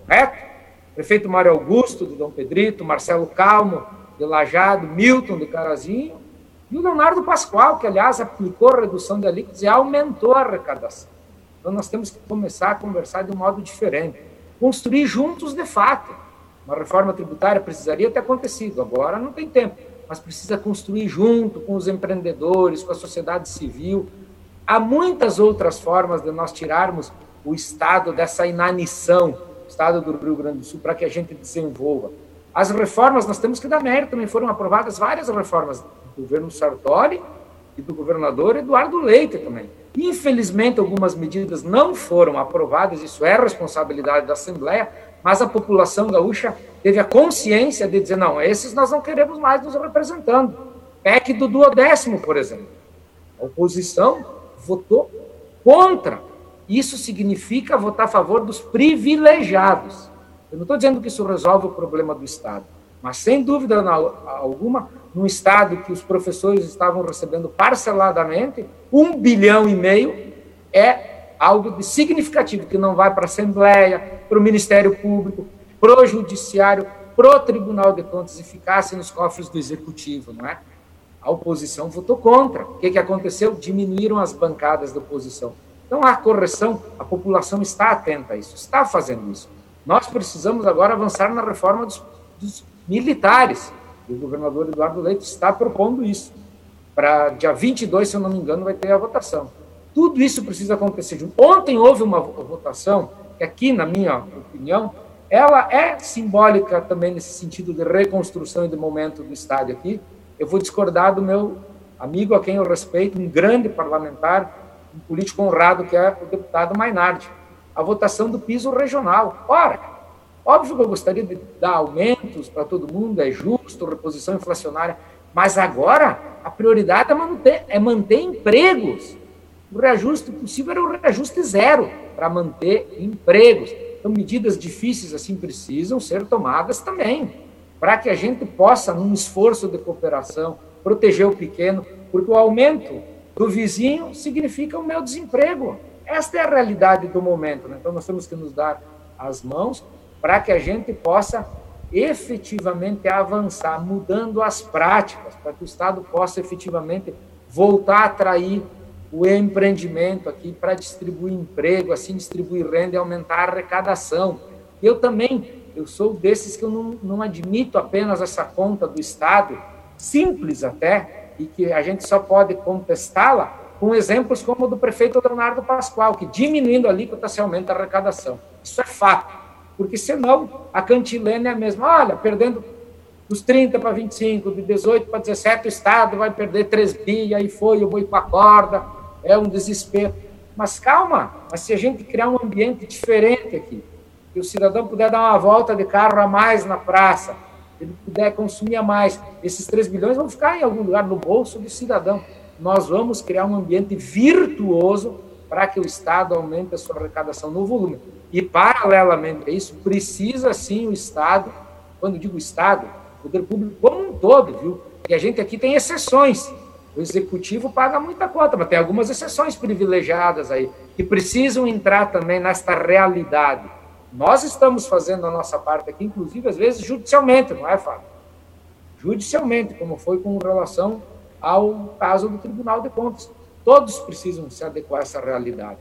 [SPEAKER 4] Correto? Prefeito Mário Augusto, de Dom Pedrito, Marcelo Calmo, de Lajado, Milton, de Carazinho, e o Leonardo Pascoal, que, aliás, aplicou a redução de alíquotas e aumentou a arrecadação. Então, nós temos que começar a conversar de um modo diferente. Construir juntos, de fato. Uma reforma tributária precisaria ter acontecido, agora não tem tempo mas precisa construir junto com os empreendedores, com a sociedade civil. Há muitas outras formas de nós tirarmos o Estado dessa inanição, o Estado do Rio Grande do Sul, para que a gente desenvolva. As reformas, nós temos que dar mérito, também foram aprovadas várias reformas do governo Sartori e do governador Eduardo Leite também. Infelizmente, algumas medidas não foram aprovadas, isso é responsabilidade da Assembleia, mas a população gaúcha teve a consciência de dizer: não, esses nós não queremos mais nos representando. PEC do duodécimo, por exemplo. A oposição votou contra. Isso significa votar a favor dos privilegiados. Eu não estou dizendo que isso resolve o problema do Estado, mas sem dúvida alguma, num Estado que os professores estavam recebendo parceladamente, um bilhão e meio é algo de significativo que não vai para a Assembleia, para o Ministério Público, para o Judiciário, para o Tribunal de Contas e ficasse nos cofres do Executivo, não é? A oposição votou contra. O que, que aconteceu? Diminuíram as bancadas da oposição. Então, a correção, a população está atenta a isso, está fazendo isso. Nós precisamos agora avançar na reforma dos, dos militares. E o governador Eduardo Leite está propondo isso. Para dia 22, se eu não me engano, vai ter a votação. Tudo isso precisa acontecer. Ontem houve uma votação, que aqui, na minha opinião, ela é simbólica também nesse sentido de reconstrução e de momento do estádio aqui. Eu vou discordar do meu amigo a quem eu respeito, um grande parlamentar, um político honrado, que é o deputado Mainardi. A votação do piso regional. Ora, óbvio que eu gostaria de dar aumentos para todo mundo, é justo, reposição inflacionária, Mas agora a prioridade é manter, é manter empregos. O reajuste possível era o reajuste zero para manter empregos. Então, medidas difíceis assim precisam ser tomadas também, para que a gente possa, num esforço de cooperação, proteger o pequeno, porque o aumento do vizinho significa o meu desemprego. Esta é a realidade do momento. Né? Então, nós temos que nos dar as mãos para que a gente possa efetivamente avançar, mudando as práticas, para que o Estado possa efetivamente voltar a atrair o empreendimento aqui para distribuir emprego, assim distribuir renda e aumentar a arrecadação. Eu também, eu sou desses que eu não, não admito apenas essa conta do Estado, simples até, e que a gente só pode contestá-la com exemplos como o do prefeito Leonardo Pascoal, que diminuindo a alíquota se aumenta a arrecadação. Isso é fato porque senão a cantilena é a mesma. Olha, perdendo dos 30 para 25, de 18 para 17, o Estado vai perder 3 bi, aí foi, vou ir com a corda, é um desespero. Mas calma, mas se a gente criar um ambiente diferente aqui, que o cidadão puder dar uma volta de carro a mais na praça, ele puder consumir a mais, esses 3 bilhões vão ficar em algum lugar no bolso do cidadão. Nós vamos criar um ambiente virtuoso para que o Estado aumente a sua arrecadação no volume. E, paralelamente a isso, precisa sim o Estado, quando digo Estado, o poder público como um todo, viu? E a gente aqui tem exceções. O executivo paga muita conta, mas tem algumas exceções privilegiadas aí, que precisam entrar também nesta realidade. Nós estamos fazendo a nossa parte aqui, inclusive, às vezes, judicialmente, não é, Fábio? Judicialmente, como foi com relação ao caso do Tribunal de Contas. Todos precisam se adequar a essa realidade.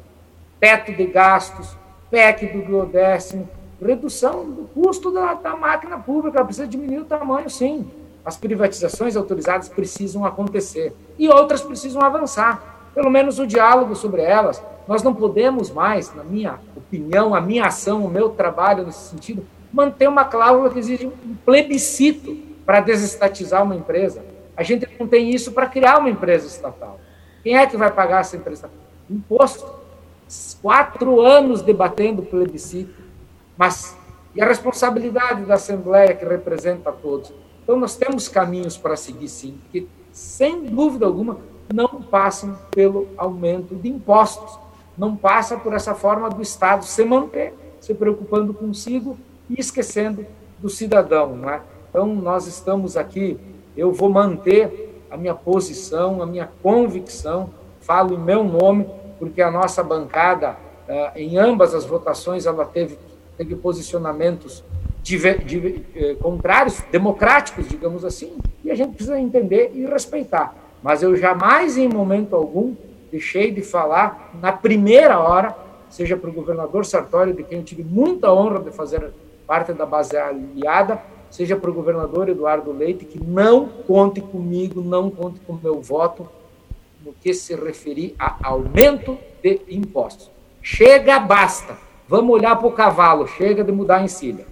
[SPEAKER 4] Teto de gastos, PEC do duodécimo, redução do custo da, da máquina pública, precisa diminuir o tamanho, sim. As privatizações autorizadas precisam acontecer e outras precisam avançar. Pelo menos o diálogo sobre elas. Nós não podemos mais, na minha opinião, a minha ação, o meu trabalho nesse sentido, manter uma cláusula que exige um plebiscito para desestatizar uma empresa. A gente não tem isso para criar uma empresa estatal. Quem é que vai pagar essa empresa? Imposto. Quatro anos debatendo plebiscito. Mas e a responsabilidade da Assembleia que representa a todos? Então nós temos caminhos para seguir sim, que sem dúvida alguma não passam pelo aumento de impostos. Não passa por essa forma do Estado se manter, se preocupando consigo e esquecendo do cidadão. Não é? Então nós estamos aqui, eu vou manter a minha posição, a minha convicção, falo em meu nome, porque a nossa bancada, eh, em ambas as votações, ela teve, teve posicionamentos eh, contrários, democráticos, digamos assim, e a gente precisa entender e respeitar. Mas eu jamais, em momento algum, deixei de falar na primeira hora, seja para o governador Sartori, de quem eu tive muita honra de fazer parte da base aliada, seja para o governador Eduardo Leite, que não conte comigo, não conte com o meu voto no que se referir a aumento de impostos. Chega, basta. Vamos olhar para o cavalo, chega de mudar em cília.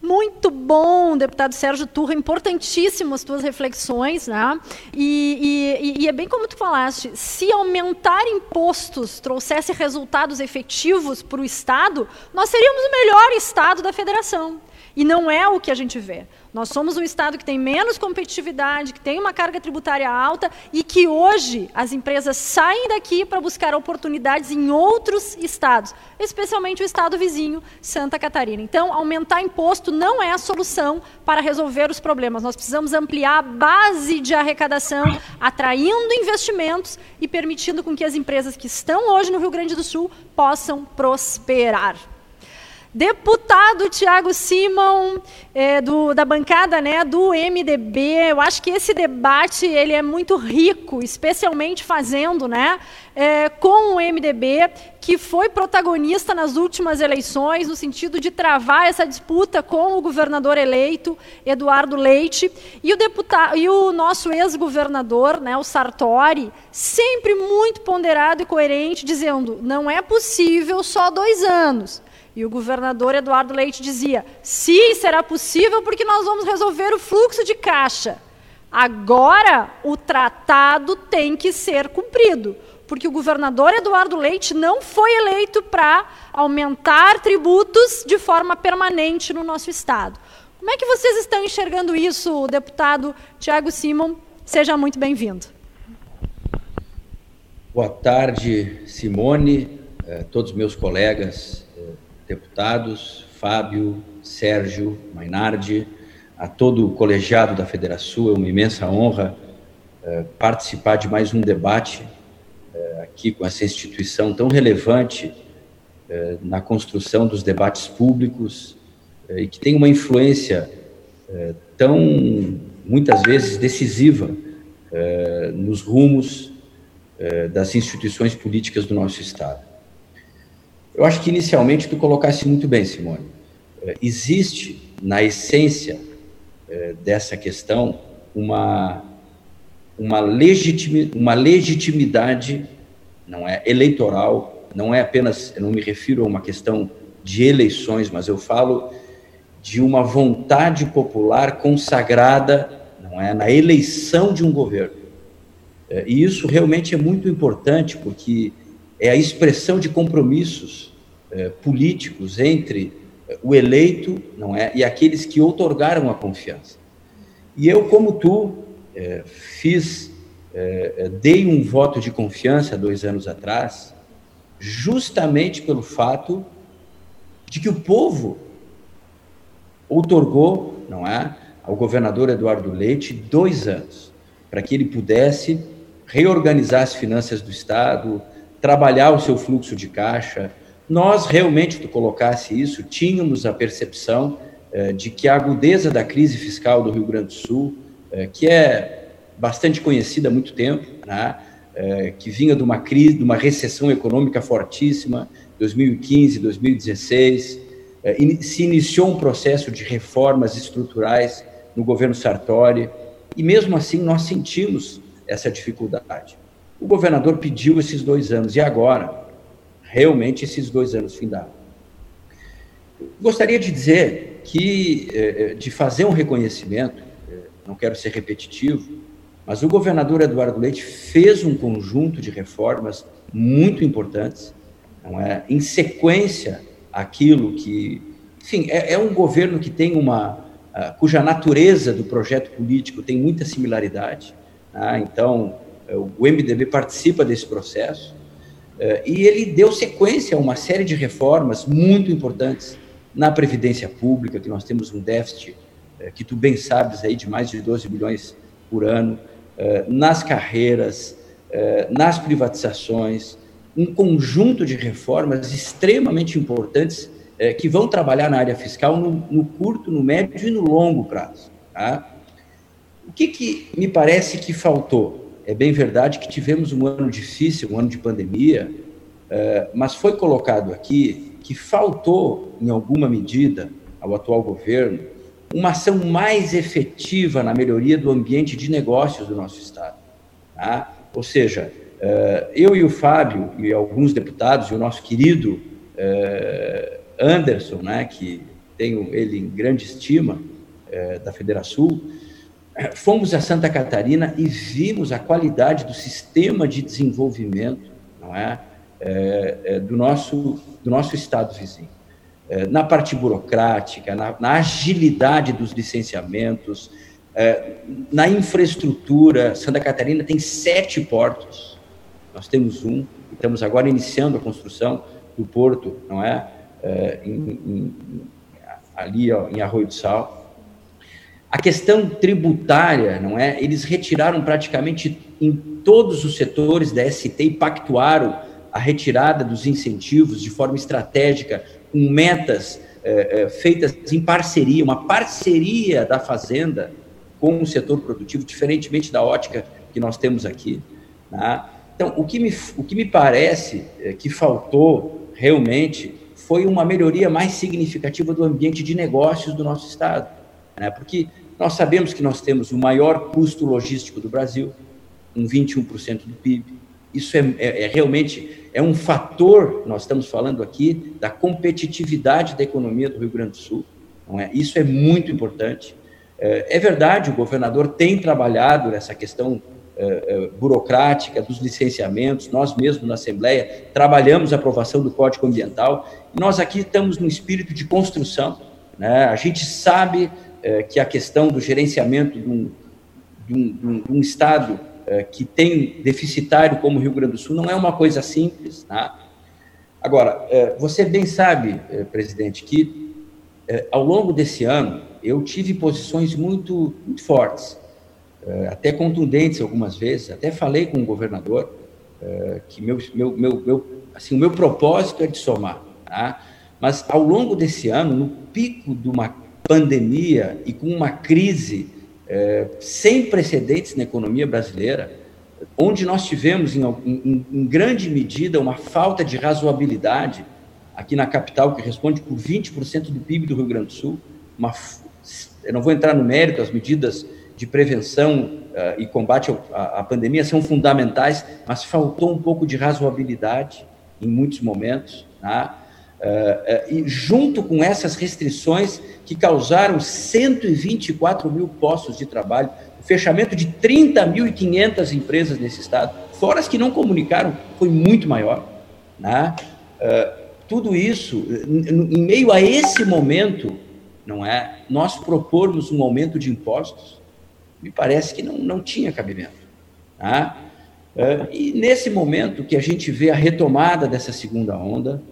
[SPEAKER 1] Muito bom, deputado Sérgio Turra, importantíssimas as tuas reflexões, né? E, e, e, é bem como tu falaste, se aumentar impostos trouxesse resultados efetivos para o Estado, nós seríamos o melhor Estado da federação. E não é o que a gente vê. Nós somos um Estado que tem menos competitividade, que tem uma carga tributária alta e que hoje as empresas saem daqui para buscar oportunidades em outros estados, especialmente o estado vizinho, Santa Catarina. Então, aumentar imposto não é a solução para resolver os problemas. Nós precisamos ampliar a base de arrecadação, atraindo investimentos e permitindo com que as empresas que estão hoje no Rio Grande do Sul possam prosperar. Deputado Tiago Simon, é, do, da bancada né, do MDB, eu acho que esse debate ele é muito rico, especialmente fazendo né, é, com o MDB, que foi protagonista nas últimas eleições, no sentido de travar essa disputa com o governador eleito, Eduardo Leite, e o, deputado, e o nosso ex-governador, né, o Sartori, sempre muito ponderado e coerente, dizendo: não é possível só dois anos. E o governador Eduardo Leite dizia: sim, será possível porque nós vamos resolver o fluxo de caixa. Agora o tratado tem que ser cumprido, porque o governador Eduardo Leite não foi eleito para aumentar tributos de forma permanente no nosso estado. Como é que vocês estão enxergando isso, deputado Tiago Simon? Seja muito bem-vindo.
[SPEAKER 6] Boa tarde, Simone, eh, todos meus colegas deputados, Fábio, Sérgio, Mainardi, a todo o colegiado da Federação, é uma imensa honra eh, participar de mais um debate aqui com essa instituição tão relevante na construção dos debates públicos e que tem uma influência tão, muitas vezes, decisiva nos rumos das instituições políticas do nosso Estado. Eu acho que inicialmente tu colocaste muito bem, Simone. É, existe na essência é, dessa questão uma uma, legitimi, uma legitimidade não é eleitoral, não é apenas, eu não me refiro a uma questão de eleições, mas eu falo de uma vontade popular consagrada, não é, na eleição de um governo. É, e isso realmente é muito importante porque é a expressão de compromissos eh, políticos entre eh, o eleito, não é, e aqueles que outorgaram a confiança. E eu, como tu, eh, fiz, dei um voto de confiança dois anos atrás, justamente pelo fato de que o povo outorgou, não é, ao governador Eduardo Leite dois anos para que ele pudesse reorganizar as finanças do Estado, trabalhar o seu fluxo de caixa. Nós realmente, tu colocasse isso, tínhamos a percepção eh, de que a agudeza da crise fiscal do Rio Grande do Sul, eh, que é bastante conhecida há muito tempo, né, eh, que vinha de uma crise, de uma recessão econômica fortíssima, 2015, 2016, in, se iniciou um processo de reformas estruturais no governo Sartori, e mesmo assim nós sentimos essa dificuldade. O governador pediu esses dois anos, e agora? Realmente esses dois anos findaram. Gostaria de dizer que, eh, eh, de fazer um reconhecimento, eh, não quero ser repetitivo, mas o governador Eduardo Leite fez um conjunto de reformas muito importantes, não é? em sequência aquilo que. Enfim, é, é um governo que tem uma. Uh, cuja natureza do projeto político tem muita similaridade. Tá? Então, o MDB participa desse processo, é, e ele deu sequência a uma série de reformas muito importantes na Previdência Pública, que nós temos um déficit, é, que tu bem sabes, aí, de mais de 12 bilhões por ano, nas carreiras, nas privatizações, um conjunto de reformas extremamente importantes que vão trabalhar na área fiscal no, no curto, no médio e no longo prazo. Tá? O que, que me parece que faltou? É bem verdade que tivemos um ano difícil, um ano de pandemia, é, mas foi colocado aqui que faltou, em alguma medida, ao atual governo, uma ação mais efetiva na melhoria do ambiente de negócios do nosso Estado. Tá? Ou seja, é, eu e o Fábio, e alguns deputados, e o nosso querido é, Anderson, né, que tenho ele em grande estima, da Federação, fomos a Santa Catarina e vimos a qualidade do sistema de desenvolvimento não é? é, é do, nosso, do nosso estado vizinho. É, na parte burocrática, na, na, agilidade dos licenciamentos, é, na infraestrutura. Santa Catarina tem sete portos, nós temos um, estamos agora iniciando a construção do porto, não é? é em, em, ali ó, em Arroio do Sal a questão tributária, não é? Eles retiraram praticamente em todos os setores da ST e pactuaram a retirada dos incentivos de forma estratégica, com metas é, é, feitas em parceria, uma parceria da Fazenda com o setor produtivo, diferentemente da ótica que nós temos aqui. Né? Então, o que, me, o que me parece é, que faltou realmente foi uma melhoria mais significativa do ambiente de negócios do nosso Estado. Né? Porque nós sabemos que nós temos o maior custo logístico do Brasil, um 21% do PIB. Isso é, é, é, realmente é um fator, nós estamos falando aqui, da competitividade da economia do Rio Grande do Sul. Não é? Isso é muito importante. É, é verdade, o governador tem trabalhado nessa questão é, é, burocrática dos licenciamentos, nós mesmos na Assembleia trabalhamos a aprovação do Código Ambiental, nós aqui estamos no espírito de construção, né? a gente sabe é, que a questão do gerenciamento de um, de um, de um Estado é, que tem deficitário como o Rio Grande do Sul não é uma coisa simples. Tá? Agora, é, você bem sabe, é, presidente, que é, ao longo desse ano eu tive posições muito, muito fortes, é, até contundentes algumas vezes, até falei com o governador que meu, meu, meu, meu, assim, o meu propósito é de somar. Tá? Mas ao longo desse ano, no pico de uma pandemia e com uma crise é, sem precedentes na economia brasileira, onde nós tivemos, em, em, em, grande medida, uma falta de razoabilidade aqui na capital, que responde por 20% do PIB do Rio Grande do Sul. Uma, eu não vou entrar no mérito, as medidas de prevenção uh, e combate à, pandemia são fundamentais, mas faltou um pouco de razoabilidade em muitos momentos. Tá? Uh, uh, e junto com essas restrições que causaram 124 mil postos de trabalho, o fechamento de 30.500 empresas nesse estado, fora as que não comunicaram, foi muito maior. Né? Uh, tudo isso, em meio a esse momento, não é? Nós propormos um aumento de impostos, me parece que não, não tinha cabimento. Tá? e nesse momento que a gente vê a retomada dessa segunda onda,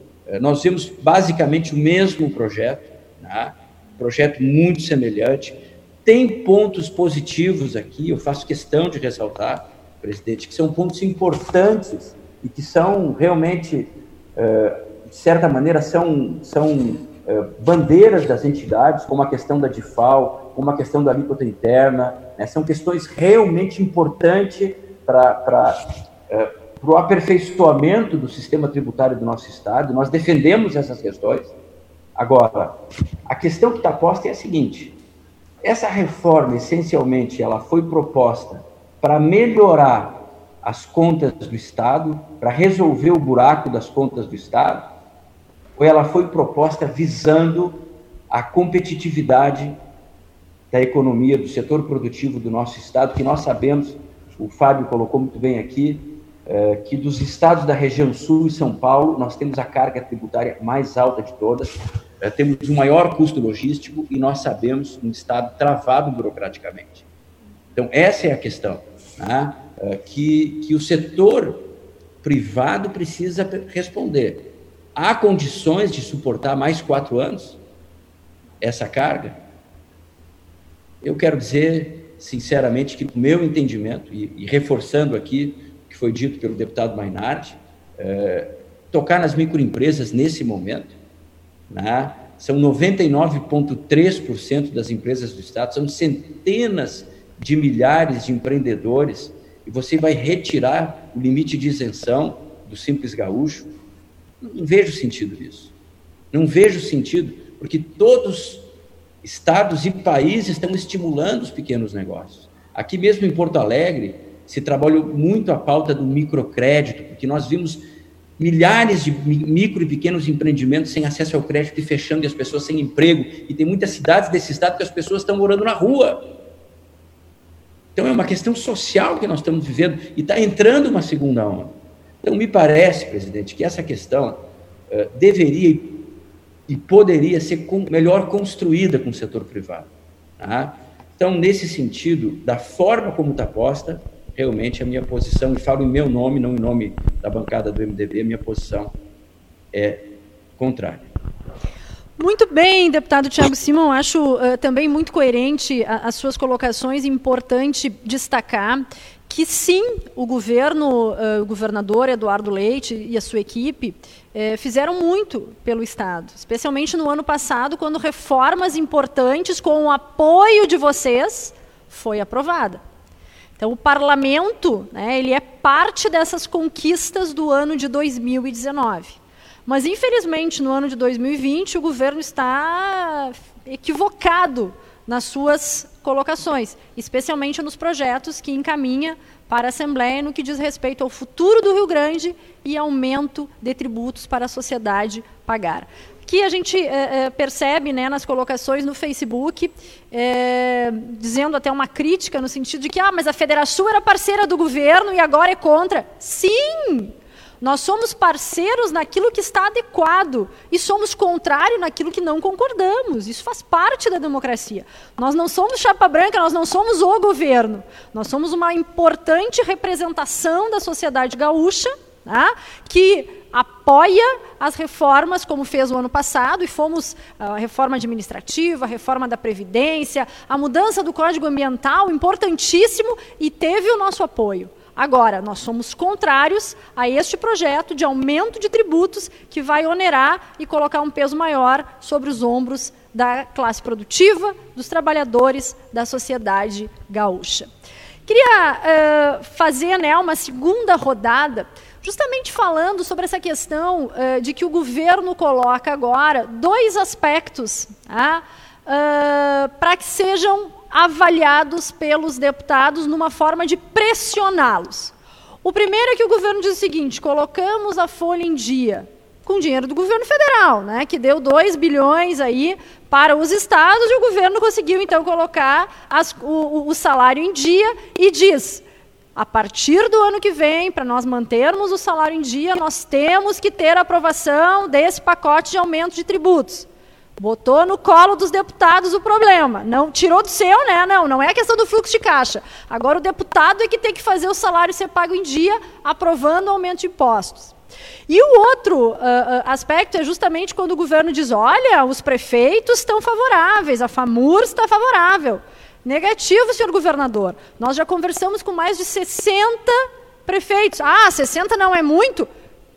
[SPEAKER 6] nós vemos basicamente o mesmo projeto, né? projeto muito semelhante. Tem pontos positivos aqui, eu faço questão de ressaltar, presidente, que são pontos importantes e que são realmente, é, de certa maneira, são, são é, bandeiras das entidades, como a questão da DIFAL, como a questão da alíquota interna, né? são questões realmente importantes para para o aperfeiçoamento do sistema tributário do nosso Estado, nós defendemos essas questões. Agora, a questão que está posta é a seguinte: essa reforma, essencialmente, ela foi proposta para melhorar as contas do Estado, para resolver o buraco das contas do Estado, ou ela foi proposta visando a competitividade da economia, do setor produtivo do nosso Estado, que nós sabemos, o Fábio colocou muito bem aqui, é, que dos estados da região sul e São Paulo, nós temos a carga tributária mais alta de todas, é, temos o maior custo logístico e nós sabemos um estado travado burocraticamente. Então, essa é a questão né, é, que, que o setor privado precisa responder. Há condições de suportar mais quatro anos essa carga? Eu quero dizer, sinceramente, que, no meu entendimento, e, e reforçando aqui que foi dito pelo deputado Mainardi, é, tocar nas microempresas nesse momento, né? são 99,3% das empresas do Estado, são centenas de milhares de empreendedores, e você vai retirar o limite de isenção do Simples Gaúcho. Não vejo sentido nisso. Não vejo sentido, porque todos estados e países estão estimulando os pequenos negócios. Aqui mesmo em Porto Alegre, se trabalhou muito a pauta do microcrédito, porque nós vimos milhares de micro e pequenos empreendimentos sem acesso ao crédito e fechando e as pessoas sem emprego. E tem muitas cidades desse estado que as pessoas estão morando na rua. Então é uma questão social que nós estamos vivendo e está entrando uma segunda onda. Então me parece, presidente, que essa questão uh, deveria e poderia ser com, melhor construída com o setor privado. Tá? Então, nesse sentido, da forma como está posta, realmente a minha posição, e falo em meu nome, não em nome da bancada do MDB, a minha posição é contrária.
[SPEAKER 1] Muito bem, deputado Tiago Simão, acho uh, também muito coerente a, as suas colocações, importante destacar que sim, o governo, uh, o governador Eduardo Leite e a sua equipe uh, fizeram muito pelo Estado, especialmente no ano passado, quando reformas importantes com o apoio de vocês foi aprovada. Então, o parlamento, né, ele é parte dessas conquistas do ano de 2019. Mas, infelizmente, no ano de 2020, o governo está equivocado nas suas colocações, especialmente nos projetos que encaminha para a Assembleia no que diz respeito ao futuro do Rio Grande e aumento de tributos para a sociedade pagar que a gente é, é, percebe né, nas colocações no Facebook, é, dizendo até uma crítica no sentido de que ah, mas a Federação era parceira do governo e agora é contra. Sim! Nós somos parceiros naquilo que está adequado e somos contrário naquilo que não concordamos. Isso faz parte da democracia. Nós não somos chapa branca, nós não somos o governo. Nós somos uma importante representação da sociedade gaúcha tá? que apoia as reformas, como fez o ano passado, e fomos ah, a reforma administrativa, a reforma da Previdência, a mudança do Código Ambiental, importantíssimo, e teve o nosso apoio. Agora, nós somos contrários a este projeto de aumento de tributos que vai onerar e colocar um peso maior sobre os ombros da classe produtiva, dos trabalhadores, da sociedade gaúcha. Queria uh, fazer né, uma segunda rodada justamente falando sobre essa questão uh, de que o governo coloca agora dois aspectos tá? uh, para que sejam avaliados pelos deputados numa forma de pressioná-los. O primeiro é que o governo diz o seguinte: colocamos a folha em dia com dinheiro do governo federal, né, que deu 2 bilhões aí para os estados e o governo conseguiu então colocar as, o, o salário em dia e diz a partir do ano que vem, para nós mantermos o salário em dia, nós temos que ter a aprovação desse pacote de aumento de tributos. Botou no colo dos deputados o problema. Não tirou do seu, né? Não, não é questão do fluxo de caixa. Agora o deputado é que tem que fazer o salário ser pago em dia, aprovando o aumento de impostos. E o outro uh, aspecto é justamente quando o governo diz: olha, os prefeitos estão favoráveis, a FAMUR está favorável. Negativo, senhor governador. Nós já conversamos com mais de 60 prefeitos. Ah, 60 não é muito?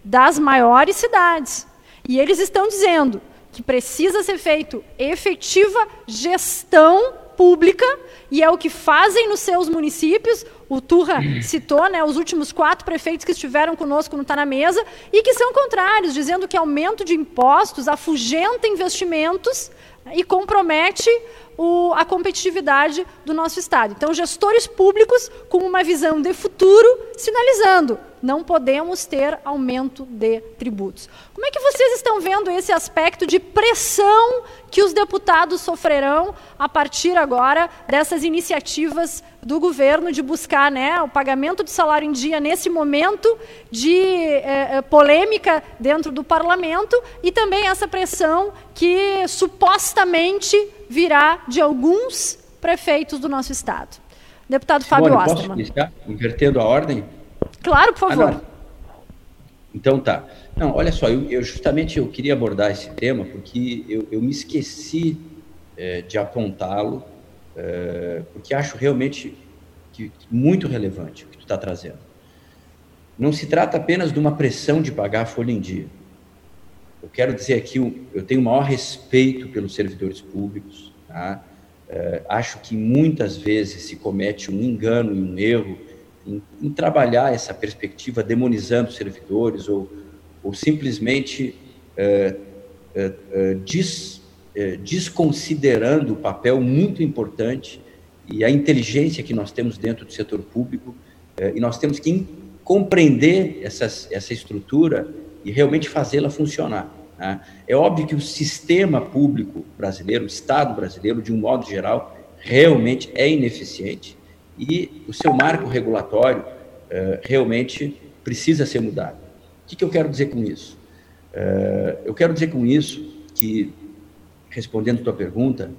[SPEAKER 1] Das maiores cidades. E eles estão dizendo que precisa ser feito efetiva gestão pública e é o que fazem nos seus municípios. O Turra citou né, os últimos quatro prefeitos que estiveram conosco no Tá na Mesa e que são contrários, dizendo que aumento de impostos afugenta investimentos e compromete o, a competitividade do nosso Estado. Então, gestores públicos com uma visão de futuro, sinalizando não podemos ter aumento de tributos. Como é que vocês estão vendo esse aspecto de pressão que os deputados sofrerão a partir agora dessas iniciativas do governo de buscar né, o pagamento de salário em dia nesse momento de eh, polêmica dentro do parlamento e também essa pressão que supostamente virá de alguns prefeitos do nosso estado. Deputado Simone, Fábio Osterman. Posso
[SPEAKER 6] iniciar, invertendo a ordem?
[SPEAKER 1] Claro, por favor. Ah,
[SPEAKER 6] então tá. Não, olha só, eu, eu, justamente eu queria abordar esse tema porque eu, eu me esqueci é, de apontá-lo, é, porque acho realmente que, muito relevante o que tu está trazendo. Não se trata apenas de uma pressão de pagar a folha em dia. Eu quero dizer aqui, eu tenho o maior respeito pelos servidores públicos, tá? É, acho que muitas vezes se comete um engano e um erro em, em trabalhar essa perspectiva demonizando os servidores ou, ou simplesmente é, é, é, des, é, desconsiderando o papel muito importante e a inteligência que nós temos dentro do setor público é, e nós temos que compreender essas, essa estrutura e realmente fazê-la funcionar. Né? É óbvio que o sistema público brasileiro, o Estado brasileiro, de um modo geral, realmente é ineficiente e o seu marco regulatório realmente precisa ser mudado. O que, que, eu quero dizer com isso? Uh, eu quero dizer com isso que, respondendo a tua pergunta,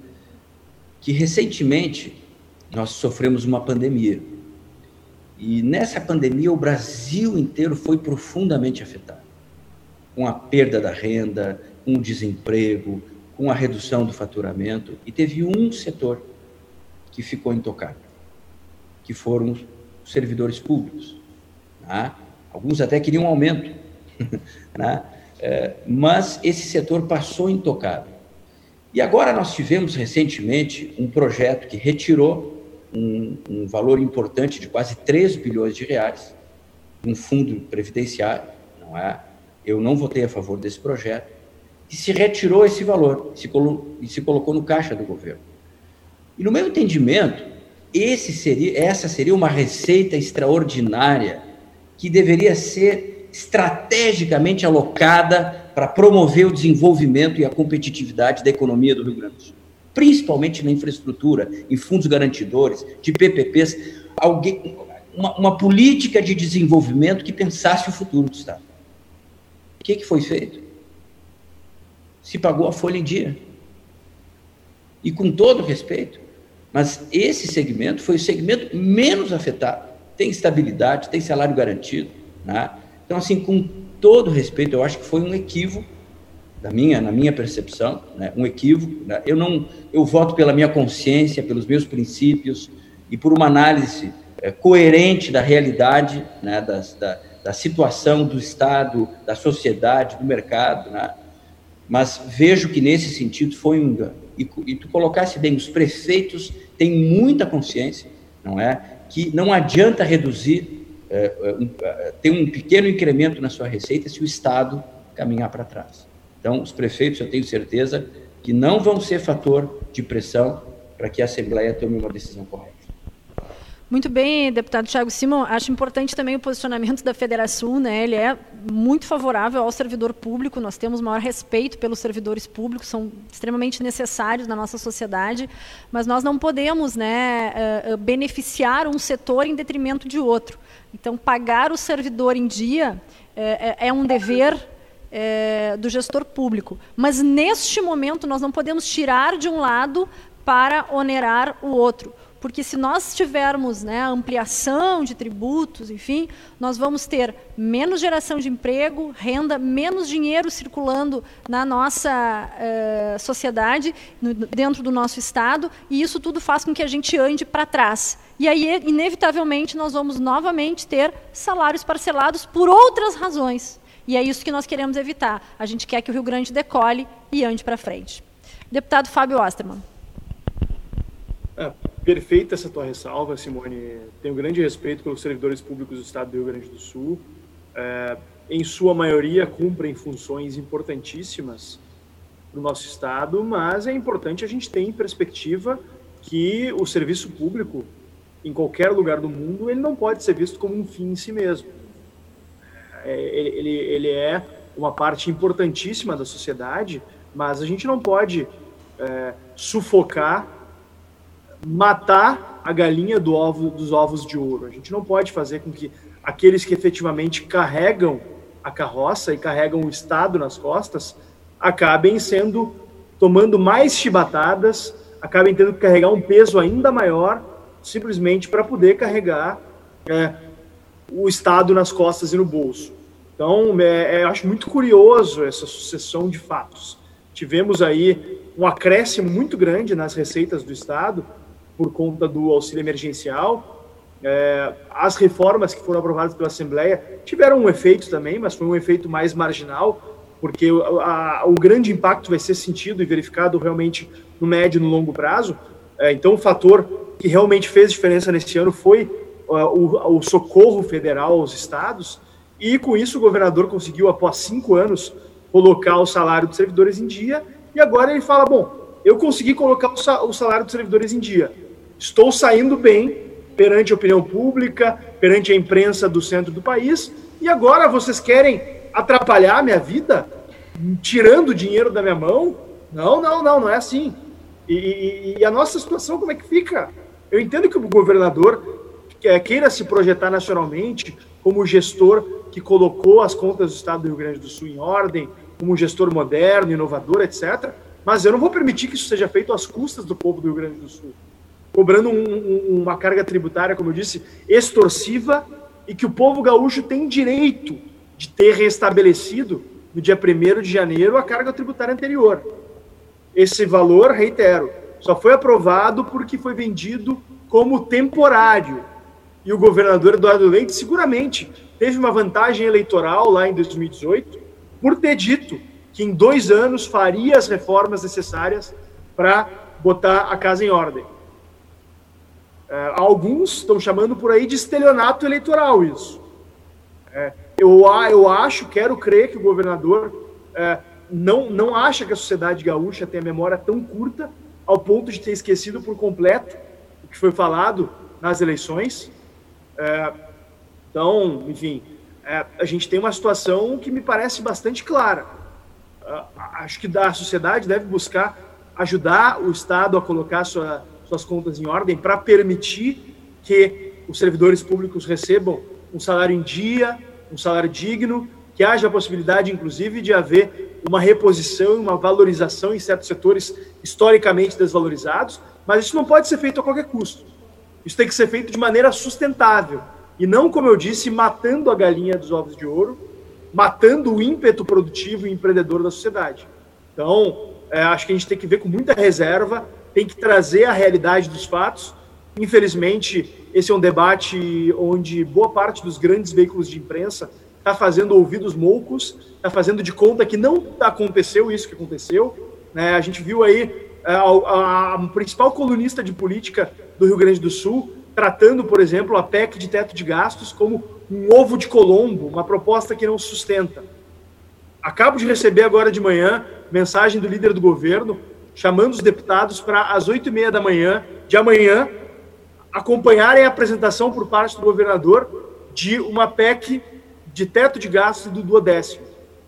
[SPEAKER 6] que recentemente nós sofremos uma pandemia. E nessa pandemia o Brasil inteiro foi profundamente afetado. Com a perda da renda, com o desemprego, com a redução do faturamento. E teve um setor que ficou intocado que foram os servidores públicos. Né? Alguns até queriam um aumento, né? é, mas esse setor passou intocado. E agora nós tivemos recentemente um projeto que retirou um, um valor importante de quase 3 bilhões de reais, um fundo previdenciário, não é? Eu não votei a favor desse projeto, e se retirou esse valor se e se colocou no caixa do governo. E no meu entendimento, seria, essa seria uma receita extraordinária que deveria ser estrategicamente alocada para promover o desenvolvimento e a competitividade da economia do Rio Grande do Sul, principalmente na infraestrutura, em fundos garantidores, de PPPs, alguém, uma, uma política de desenvolvimento que pensasse o futuro do Estado. que, que foi feito? Se pagou a folha em dia. E com todo respeito, mas esse segmento foi o segmento menos afetado. Tem estabilidade, tem salário garantido. Né? Então, assim, com todo respeito, eu acho que foi um equívoco da minha, na minha percepção, né? um equívoco. Né? Eu não, eu voto pela minha consciência, pelos meus princípios e por uma análise é, coerente da realidade, né? Das, da, da situação do Estado, da sociedade, do mercado, né? Mas vejo que nesse sentido foi um. E, e tu colocasse bem, os prefeitos têm muita consciência, não é? Que não adianta reduzir, ter um pequeno incremento na sua receita se o Estado caminhar para trás. Então, os prefeitos, eu tenho certeza que não vão ser fator de pressão para que a Assembleia tome uma decisão correta.
[SPEAKER 1] Muito bem, deputado Tiago Simon. Acho importante também o posicionamento da Federação, né? Ele é muito favorável ao servidor público. Nós temos maior respeito pelos servidores públicos, são extremamente necessários na nossa sociedade, mas nós não podemos, né, uh, beneficiar um setor em detrimento de outro. Então, pagar o servidor em dia uh, é um dever é, do gestor público. Mas neste momento nós não podemos tirar de um lado para onerar o outro. Porque se nós tivermos né, ampliação de tributos, enfim, nós vamos ter menos geração de emprego, renda, menos dinheiro circulando na nossa uh, sociedade, no, dentro do nosso Estado, e isso tudo faz com que a gente ande para trás. E aí, inevitavelmente, nós vamos novamente ter salários parcelados por outras razões. E é isso que nós queremos evitar. A gente quer que o Rio Grande decole e ande para frente. Deputado Fábio Osterman.
[SPEAKER 3] É, perfeita essa tua ressalva, Simone. Tenho grande respeito pelos servidores públicos do Estado do Rio Grande do Sul. É, em sua maioria, cumprem funções importantíssimas no nosso Estado, mas é importante a gente ter em perspectiva que o serviço público, em qualquer lugar do mundo, ele não pode ser visto como um fim em si mesmo. É, ele, ele é uma parte importantíssima da sociedade, mas a gente não pode é, sufocar matar a galinha do ovo, dos ovos de ouro. A gente não pode fazer com que aqueles que efetivamente carregam a carroça e carregam o Estado nas costas acabem sendo tomando mais chibatadas, acabem tendo que carregar um peso ainda maior simplesmente para poder carregar é, o Estado nas costas e no bolso. Então, é, é, eu acho muito curioso essa sucessão de fatos. Tivemos aí um acréscimo muito grande nas receitas do Estado, por conta do auxílio emergencial. É, as reformas que foram aprovadas pela Assembleia tiveram um efeito também, mas foi um efeito mais marginal, porque a, a, o grande impacto vai ser sentido e verificado realmente no médio e no longo prazo. É, então, o fator que realmente fez diferença nesse ano foi uh, o, o socorro federal aos estados, e com isso o governador conseguiu, após cinco anos, colocar o salário dos servidores em dia, e agora ele fala: bom, eu consegui colocar o salário dos servidores em dia Estou saindo bem perante a opinião pública, perante a imprensa do centro do país, e agora vocês querem atrapalhar a minha vida, tirando dinheiro da minha mão? Não, não, não, não é assim. E, e, e a nossa situação, como é que fica? Eu entendo que o governador queira se projetar nacionalmente como gestor que colocou as contas do Estado do Rio Grande do Sul em ordem, como gestor moderno, inovador, etc. Mas eu não vou permitir que isso seja feito às custas do povo do Rio Grande do Sul cobrando um, um, uma carga tributária, como eu disse, extorsiva, e que o povo gaúcho tem direito de ter restabelecido, no dia 1 de janeiro, a carga tributária anterior. Esse valor, reitero, só foi aprovado porque foi vendido como temporário. E o governador Eduardo Leite seguramente teve uma vantagem eleitoral lá em 2018 por ter dito que em dois anos faria as reformas necessárias para botar a casa em ordem. É, alguns estão chamando por aí de estelionato eleitoral isso. É, eu, eu acho, quero crer que o governador é, não, não acha que a sociedade gaúcha tem a memória tão curta ao ponto de ter esquecido por completo o que foi falado nas eleições. É, então, enfim, é, a gente tem uma situação que me parece bastante clara. É, acho que a sociedade deve buscar ajudar o Estado a colocar sua suas contas em ordem para permitir que os servidores públicos recebam um salário em dia, um salário digno, que haja a possibilidade, inclusive, de haver uma reposição e uma valorização em certos setores historicamente desvalorizados, mas isso não pode ser feito a qualquer custo. Isso tem que ser feito de maneira sustentável e não, como eu disse, matando a galinha dos ovos de ouro, matando o ímpeto produtivo e empreendedor da sociedade. Então, é, acho que a gente tem que ver com muita reserva, tem que trazer a realidade dos fatos. Infelizmente, esse é um debate onde boa parte dos grandes veículos de imprensa está fazendo ouvidos moucos, está fazendo de conta que não aconteceu isso que aconteceu. Né? A gente viu aí a, a, a principal colunista de política do Rio Grande do Sul tratando, por exemplo, a PEC de teto de gastos como um ovo de Colombo, uma proposta que não sustenta. Acabo de receber agora de manhã mensagem do líder do governo chamando os deputados para às oito e meia da manhã de amanhã acompanharem a apresentação por parte do governador de uma PEC de teto de gastos do duodécimo.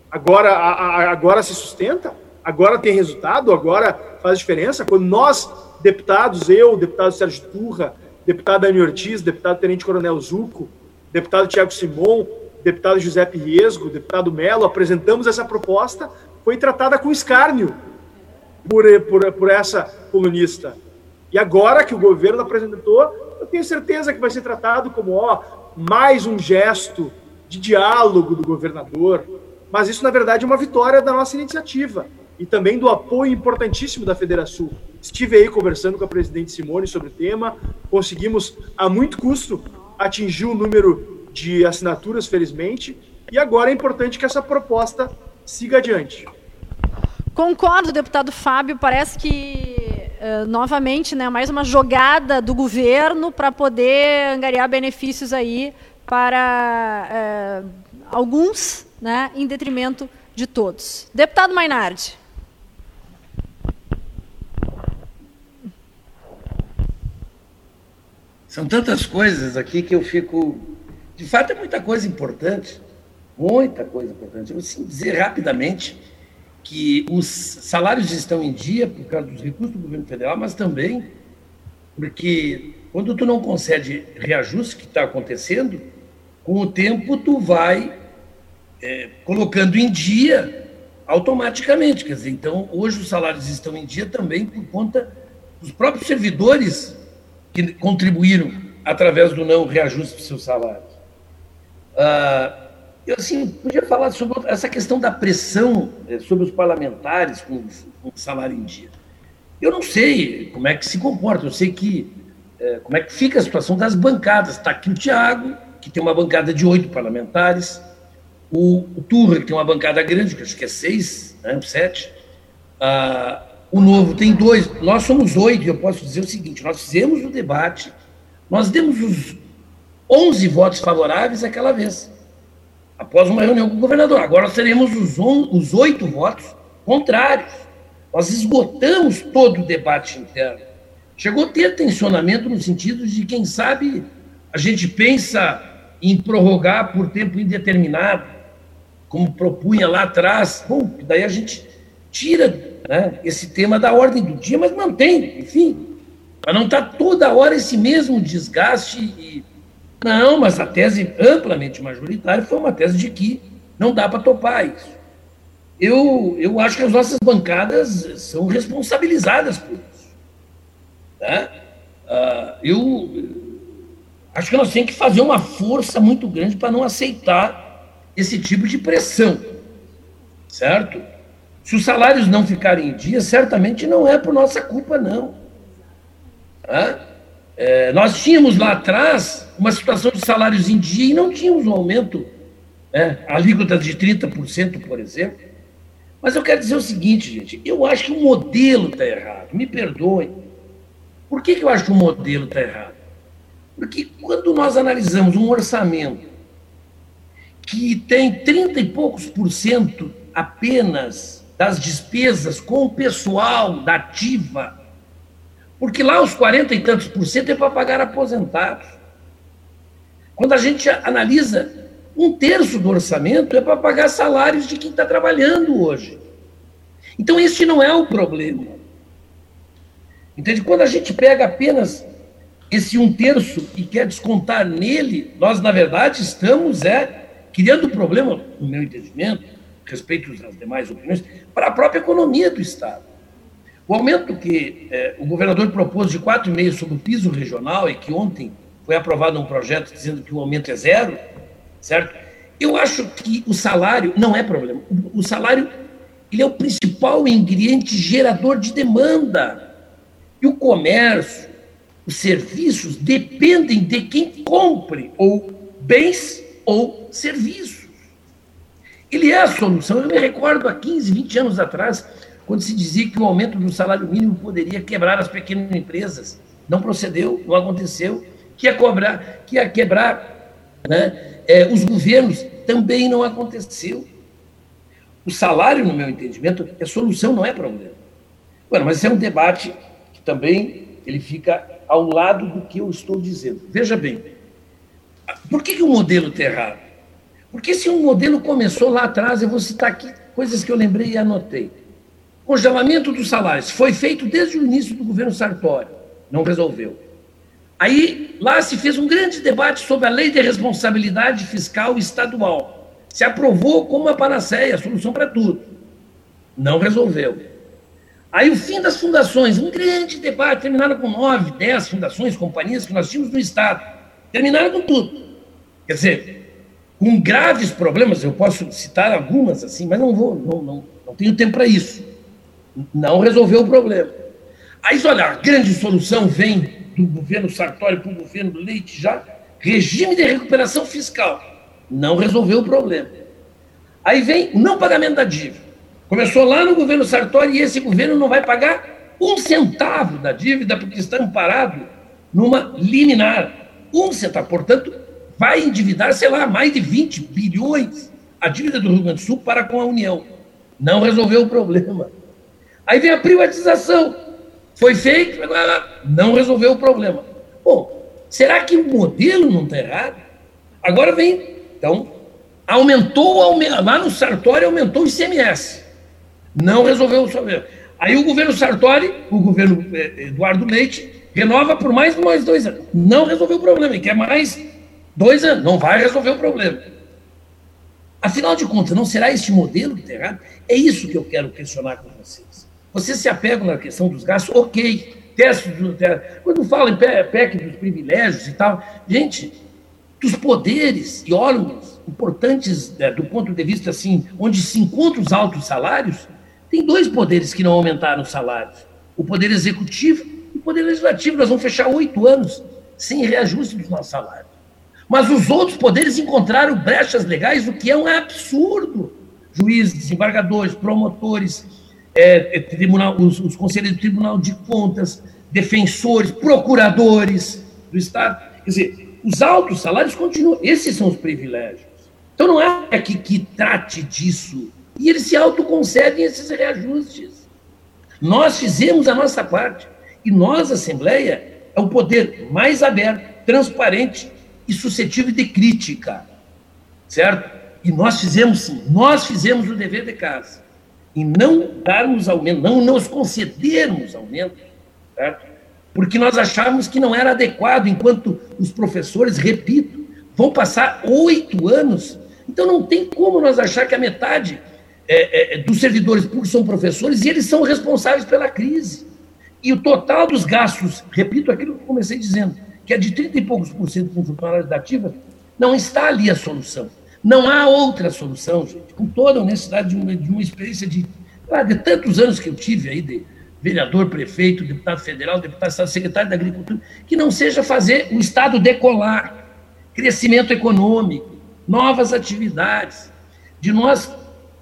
[SPEAKER 3] Agora, a, a, agora se sustenta? Agora tem resultado? Agora faz diferença? Quando nós, deputados, eu, deputado Sérgio Turra, deputado Dani Ortiz, deputado Tenente Coronel Zuco, deputado Tiago Simon, deputado Giuseppe Riesgo, deputado Melo, apresentamos essa proposta, foi tratada com escárnio por, por, por essa colunista. E agora que o governo apresentou, eu tenho certeza que vai ser tratado como ó, mais um gesto de diálogo do governador, mas isso, na verdade, é uma vitória da nossa iniciativa e também do apoio importantíssimo da Federação. Estive aí conversando com a presidente Simone sobre o tema, conseguimos, a muito custo, atingir o número de assinaturas, felizmente, e agora é importante que essa proposta siga adiante.
[SPEAKER 1] Concordo, deputado Fábio, parece que Uh, novamente, né, mais uma jogada do governo para poder angariar benefícios aí para uh, alguns, né, em detrimento de todos. Deputado Mainardi.
[SPEAKER 5] São tantas coisas aqui que eu fico. De fato, é muita coisa importante. Muita coisa importante. Eu vou dizer rapidamente que os salários estão em dia por causa dos recursos do governo federal, mas também porque quando tu não concede reajuste que está acontecendo, com o tempo tu vai é, colocando em dia automaticamente. Quer dizer, então hoje os salários estão em dia também por conta dos próprios servidores que contribuíram através do não reajuste dos seus salários. Ah, eu assim podia falar sobre essa questão da pressão eh, sobre os parlamentares com, com salário em dia. Eu não sei como é que se comporta. Eu sei que é, como é que fica a situação das bancadas. Está aqui o Tiago, que tem uma bancada de oito parlamentares, o, o Turra, que tem uma bancada grande, que acho que é seis, né, sete. Ah, o Novo tem dois, nós somos oito, e eu posso dizer o seguinte: nós fizemos o debate, nós demos os 11 votos favoráveis aquela vez, após uma reunião com o governador. Agora nós teremos os, on, os oito votos contrários. Nós esgotamos todo o debate interno. Chegou a ter tensionamento no sentido de, quem sabe, a gente pensa em prorrogar por tempo indeterminado, como propunha lá atrás. Bom, daí a gente tira né, esse tema da ordem do dia, mas mantém, enfim, para não estar tá toda hora esse mesmo desgaste. E... Não, mas a tese amplamente majoritária foi uma tese de que não dá para topar isso. Eu, eu acho que as nossas bancadas são responsabilizadas por isso. Né? Uh, eu acho que nós temos que fazer uma força muito grande para não aceitar esse tipo de pressão, certo? Se os salários não ficarem em dia, certamente não é por nossa culpa, não. É, nós tínhamos lá atrás uma situação de salários em dia e não tínhamos um aumento, né, alíquota de 30%, por exemplo. Mas eu quero dizer o seguinte, gente, eu acho que o modelo está errado, me perdoem. Por que, que eu acho que o modelo está errado? Porque quando nós analisamos um orçamento que tem 30 e poucos por cento apenas das despesas com o pessoal da ativa, porque lá os 40 e tantos por cento é para pagar aposentados. Quando a gente analisa, um terço do orçamento é para pagar salários de quem está trabalhando hoje. Então, este não é o problema. Entende? Quando a gente pega apenas esse um terço e quer descontar nele, nós, na verdade, estamos é, criando problema, no meu entendimento, respeito às demais opiniões, para a própria economia do Estado. O aumento que é, o governador propôs de 4,5% sobre o piso regional e que ontem foi aprovado um projeto dizendo que o aumento é zero, certo? Eu acho que o salário não é problema. O salário ele é o principal ingrediente gerador de demanda. E o comércio, os serviços dependem de quem compre ou bens ou serviços. Ele é a solução. Eu me recordo há 15, 20 anos atrás, quando se dizia que o aumento do salário mínimo poderia quebrar as pequenas empresas. Não procedeu, não aconteceu. Que ia, cobrar, que ia quebrar né, é, os governos também não aconteceu. O salário, no meu entendimento, é solução, não é problema. Bueno, mas é um debate que também ele fica ao lado do que eu estou dizendo. Veja bem, por que, que o modelo está errado? Porque se um modelo começou lá atrás, eu vou citar aqui coisas que eu lembrei e anotei. Congelamento dos salários foi feito desde o início do governo Sartori, não resolveu. Aí lá se fez um grande debate sobre a lei de responsabilidade fiscal estadual. Se aprovou como uma panaceia, a solução para tudo. Não resolveu. Aí o fim das fundações, um grande debate, terminaram com nove, dez fundações, companhias que nós tínhamos no Estado. Terminaram com tudo. Quer dizer, com graves problemas, eu posso citar algumas assim, mas não vou, não, não, não tenho tempo para isso. Não resolveu o problema. Aí, olha, a grande solução vem do governo Sartori para o governo Leite já, regime de recuperação fiscal. Não resolveu o problema. Aí vem o não pagamento da dívida. Começou lá no governo Sartori e esse governo não vai pagar um centavo da dívida porque está amparado numa liminar. Um centavo. Portanto, vai endividar, sei lá, mais de 20 bilhões a dívida do Rio Grande do Sul para com a União. Não resolveu o problema. Aí vem a privatização. Foi feito, não resolveu o problema. Bom, será que o modelo não está errado? Agora vem, então, aumentou, lá no Sartori aumentou o ICMS. Não resolveu o problema. Aí o governo Sartori, o governo eh, Eduardo Leite, renova por mais, mais dois anos. Não resolveu o problema, e quer mais dois anos. Não vai resolver o problema. Afinal de contas, não será este modelo que está errado? É isso que eu quero questionar com Vocês se apegam na questão dos gastos, ok. Testes, quando fala em PEC dos privilégios e tal, gente, dos poderes e órgãos importantes né, do ponto de vista assim, onde se encontram os altos salários, tem dois poderes que não aumentaram os salários: o poder executivo e o poder legislativo. Nós vamos fechar oito anos sem reajuste dos nossos salários. Mas os outros poderes encontraram brechas legais, o que é um absurdo. Juízes, desembargadores, promotores, é, é, tribunal, os, os conselheiros do Tribunal de Contas, defensores, procuradores do Estado. Quer dizer, os altos salários continuam. Esses são os privilégios. Então não é que, que trate disso. E eles se autoconcedem esses reajustes. Nós fizemos a nossa parte. E nós, Assembleia, é o poder mais aberto, transparente e suscetível de crítica. Certo? E nós fizemos sim, nós fizemos o dever de casa e não darmos aumento, não nos concedermos aumento, certo? porque nós achávamos que não era adequado, enquanto os professores, repito, vão passar oito anos. Então não tem como nós achar que a metade é, é, dos servidores públicos são professores e eles são responsáveis pela crise. E o total dos gastos, repito aquilo que comecei dizendo, que é de 30 e poucos por cento com funcionários da ativa, não está ali a solução. Não há outra solução, gente, com toda a honestidade de uma, de uma experiência de, ah, de tantos anos que eu tive aí, de vereador, prefeito, deputado federal, deputado estadual, secretário da Agricultura, que não seja fazer o Estado decolar, crescimento econômico, novas atividades, de nós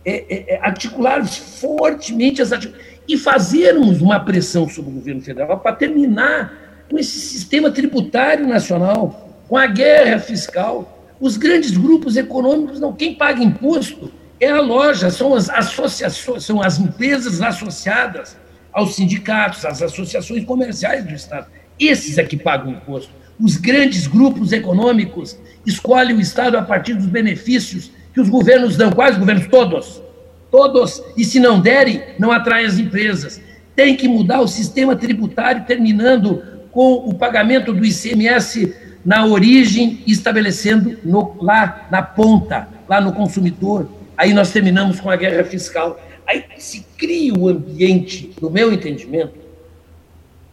[SPEAKER 5] é, é, é articularmos fortemente as atividades e fazermos uma pressão sobre o governo federal para terminar com esse sistema tributário nacional, com a guerra fiscal, os grandes grupos econômicos, não, quem paga imposto é a loja, são as associações, são as empresas associadas aos sindicatos, às associações comerciais do Estado. Esses é que pagam imposto. Os grandes grupos econômicos escolhem o Estado a partir dos benefícios que os governos dão. Quais governos? Todos. Todos. E se não derem, não atraem as empresas. Tem que mudar o sistema tributário, terminando com o pagamento do ICMS na origem, estabelecendo no, lá na ponta lá no consumidor. Aí nós terminamos com a guerra fiscal. Aí se cria o ambiente, no meu entendimento,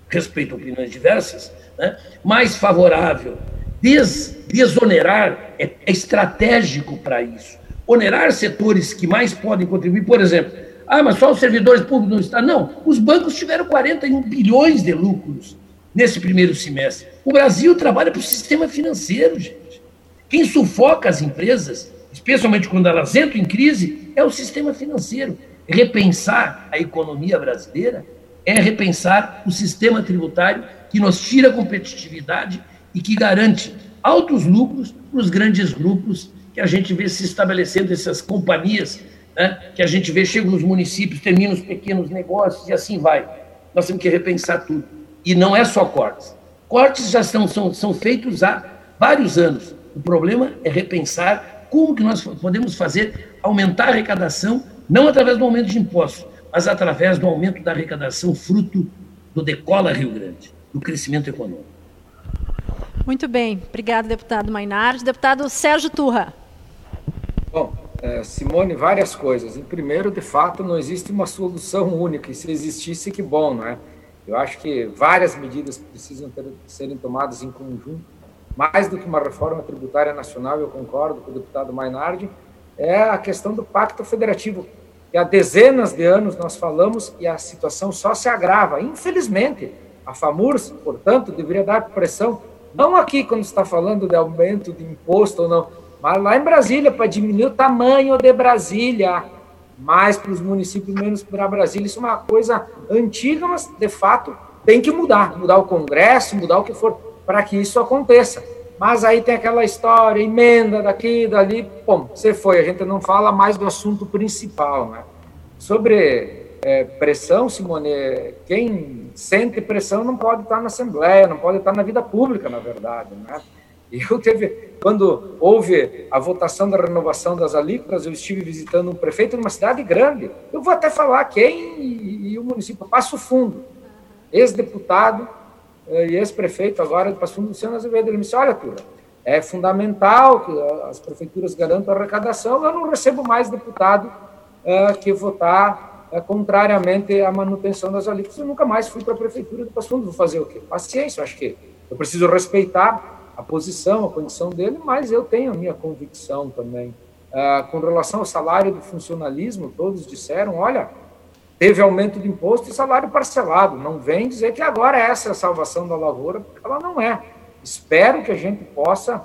[SPEAKER 5] respeito a opiniões diversas, né, mais favorável. Des, desonerar é, é estratégico para isso. Onerar setores que mais podem contribuir, por exemplo, ah, mas só os servidores públicos não estão. Não, os bancos tiveram 41 bilhões de lucros nesse primeiro semestre. O Brasil trabalha para o sistema financeiro, gente. Quem sufoca as empresas, especialmente quando elas entram em crise, é o sistema financeiro. Repensar a economia brasileira é repensar o sistema tributário que nos tira competitividade e que garante altos lucros para os grandes grupos que a gente vê se estabelecendo, essas companhias né, que a gente vê chegam nos municípios, terminam os pequenos negócios e assim vai. Nós temos que repensar tudo. E não é só cortes. Cortes já são, são, são feitos há vários anos. O problema é repensar como que nós podemos fazer aumentar a arrecadação, não através do aumento de impostos, mas através do aumento da arrecadação fruto do Decola Rio Grande, do crescimento econômico.
[SPEAKER 1] Muito bem. Obrigado, deputado Mainardi. Deputado Sérgio Turra.
[SPEAKER 4] Bom, é, Simone, várias coisas. Em primeiro, de fato, não existe uma solução única, e se existisse, que bom, não é? Eu acho que várias medidas precisam ter, serem tomadas em conjunto, mais do que uma reforma tributária nacional, eu concordo com o deputado Mainardi, é a questão do pacto federativo, que há dezenas de anos nós falamos e a situação só se agrava. Infelizmente, a FAMURS, portanto, deveria dar pressão, não aqui quando está falando de aumento de imposto ou não, mas lá em Brasília, para diminuir o tamanho de Brasília, mais para os municípios, menos para Brasília. Isso é uma coisa antiga, mas de fato tem que mudar mudar o Congresso, mudar o que for, para que isso aconteça. Mas aí tem aquela história, emenda daqui, dali, bom, você foi, a gente não fala mais do assunto principal. Né? Sobre é, pressão, Simone, quem sente pressão não pode estar na Assembleia, não pode estar na vida pública, na verdade. Né? Eu teve, quando houve a votação da renovação das alíquotas, eu estive visitando um prefeito numa cidade grande. Eu vou até falar quem e, e o município Passo Fundo, ex-deputado eh, e ex-prefeito agora de Passo Fundo, Luciano Azevedo. Ele me disse: Olha, Tura, é fundamental que as prefeituras garantam a arrecadação. Eu não recebo mais deputado uh, que votar uh, contrariamente à manutenção das alíquotas. Eu nunca mais fui para a prefeitura de Passo Fundo. Vou fazer o quê? Paciência, eu acho que eu preciso respeitar a posição, a condição dele, mas eu tenho a minha convicção também. Ah, com relação ao salário do funcionalismo, todos disseram: olha, teve aumento de imposto e salário parcelado. Não vem dizer que agora essa é a salvação da lavoura, porque ela não é. Espero que a gente possa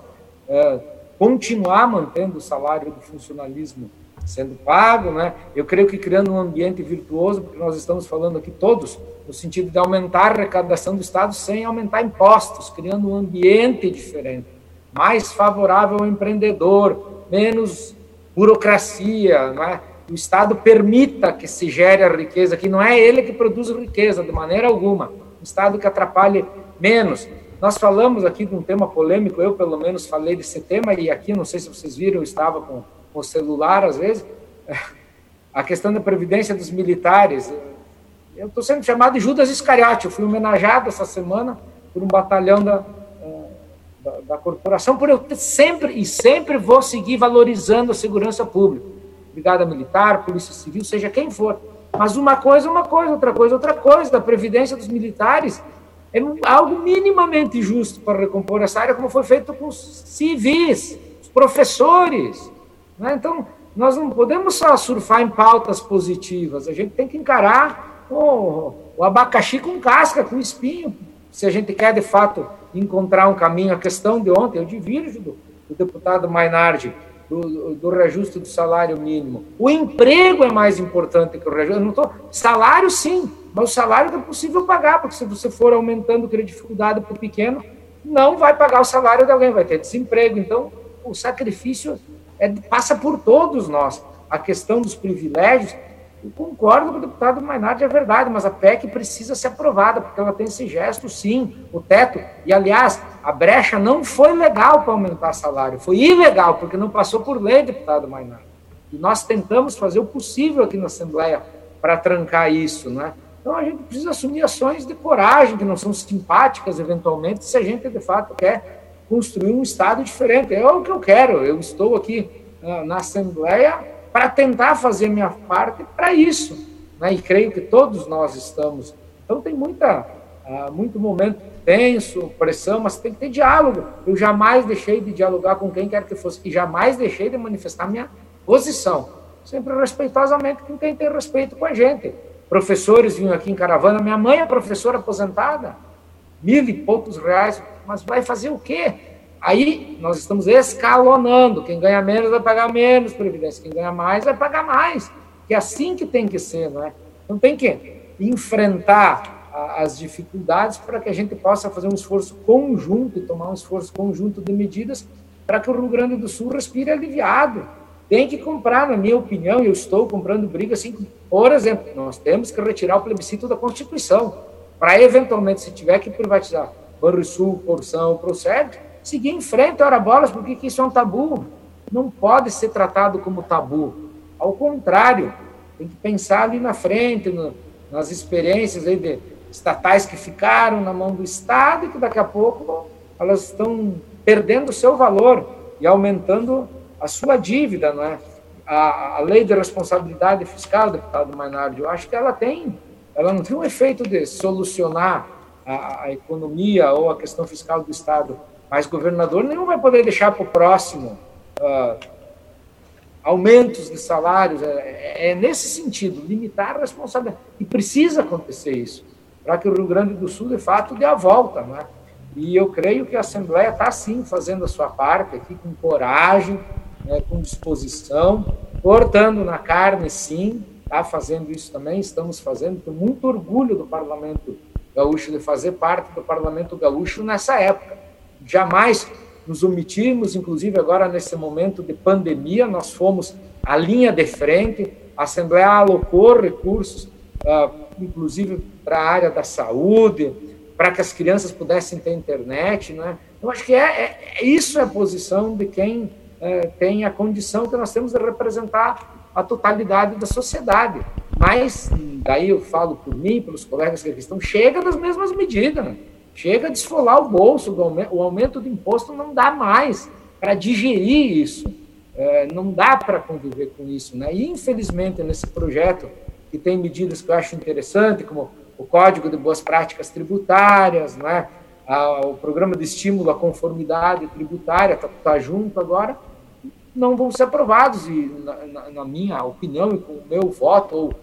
[SPEAKER 4] é, continuar mantendo o salário do funcionalismo sendo pago, né? Eu creio que criando um ambiente virtuoso, porque nós estamos falando aqui todos no sentido de aumentar a arrecadação do Estado sem aumentar impostos, criando um ambiente diferente, mais favorável ao empreendedor, menos burocracia, não é? O Estado permita que se gere a riqueza, que não é ele que produz riqueza de maneira alguma. Um Estado que atrapalhe menos. Nós falamos aqui de um tema polêmico, eu pelo menos falei desse tema, e aqui, não sei se vocês viram, eu estava com o celular às vezes, a questão da previdência dos militares. Eu estou sendo chamado de Judas Iscariote, eu fui homenageado essa semana por um batalhão da, eh, da, da corporação, por eu sempre e sempre vou seguir valorizando a segurança pública. Brigada Militar, Polícia Civil, seja quem for. Mas uma coisa é uma coisa, outra coisa é outra coisa. Da Previdência dos militares é algo minimamente justo para recompor essa área, como foi feito com os civis, os professores, né? Então, nós não podemos só surfar em pautas positivas, a gente tem que encarar o, o abacaxi com casca, com espinho, se a gente quer de fato encontrar um caminho. A questão de ontem, eu divirjo do, do deputado Mainardi, do, do, reajuste do salário mínimo. O emprego é mais importante que o reajuste. Não tô, salário, sim, mas o salário é possível pagar, porque se você for aumentando a dificuldade para o pequeno, não vai pagar o salário de alguém, vai ter desemprego. Então, o sacrifício é, passa por todos nós. A questão dos privilégios, eu concordo com o deputado Mainardi, é verdade, mas a PEC precisa ser aprovada, porque ela tem esse gesto, sim, o teto. E, aliás, a brecha não foi legal para aumentar salário, foi ilegal, porque não passou por lei, deputado Mainardi. E nós tentamos fazer o possível aqui na Assembleia para trancar isso, né? Então a gente precisa assumir ações de coragem, que não são simpáticas, eventualmente, se a gente de fato quer construir um Estado diferente. É o que eu quero. Eu estou aqui uh, na Assembleia para tentar fazer minha parte para isso. Né? E creio que todos nós estamos. Então tem muita, uh, muito momento tenso, pressão, mas tem que ter diálogo. Eu jamais deixei de dialogar com quem quer que fosse e jamais deixei de manifestar minha posição, sempre respeitosamente com quem tem respeito com a gente. Professores vinham aqui em caravana, minha mãe é professora aposentada, mil e poucos reais, mas vai fazer o quê? Aí nós estamos escalonando. Quem ganha menos vai pagar menos previdência, quem ganha mais vai pagar mais. Que é assim que tem que ser, não é? Então tem que enfrentar as dificuldades para que a gente possa fazer um esforço conjunto e tomar um esforço conjunto de medidas para que o Rio Grande do Sul respire aliviado. Tem que comprar, na minha opinião, eu estou comprando briga assim, por exemplo, nós temos que retirar o plebiscito da Constituição para eventualmente, se tiver que privatizar Banrisul, Porção, Procede, seguir em frente, ora bolas, porque isso é um tabu. Não pode ser tratado como tabu. Ao contrário, tem que pensar ali na frente, no, nas experiências aí de estatais que ficaram na mão do Estado e que daqui a pouco elas estão perdendo o seu valor e aumentando a sua dívida, não é? A, a lei de responsabilidade fiscal, deputado Mainardi, eu acho que ela tem, ela não tem um efeito de solucionar a, a economia ou a questão fiscal do Estado, mas governador nenhum vai poder deixar para o próximo uh, aumentos de salários. É, é, nesse sentido, limitar a responsabilidade. E precisa acontecer isso, para que o Rio Grande do Sul, de fato, dê a volta. Não é? E eu creio que a Assembleia está, sim, fazendo a sua parte aqui, com coragem, né, com disposição, cortando na carne, sim, está fazendo isso também, estamos fazendo, com muito orgulho do Parlamento Gaúcho de fazer parte do Parlamento Gaúcho nessa época. Jamais nos omitimos, inclusive agora nesse momento de pandemia, nós fomos a linha de frente, a Assembleia alocou recursos, uh, inclusive para a área da saúde, para que as crianças pudessem ter internet. Né? Eu acho que é, é, é isso é a posição de quem é, tem a condição que nós temos de representar a totalidade da sociedade. Mas, daí eu falo por mim, pelos colegas que aqui estão, chega das mesmas medidas. Né? Chega de esfolar o bolso, o aumento do imposto não dá mais para digerir isso. É, não dá para conviver com isso. Né? E, infelizmente, nesse projeto, que tem medidas que eu acho interessante, como o Código de Boas Práticas Tributárias, né? o programa de estímulo à conformidade tributária, está tá junto agora, não vão ser aprovados. E, na, na, na minha opinião e com o meu voto, ou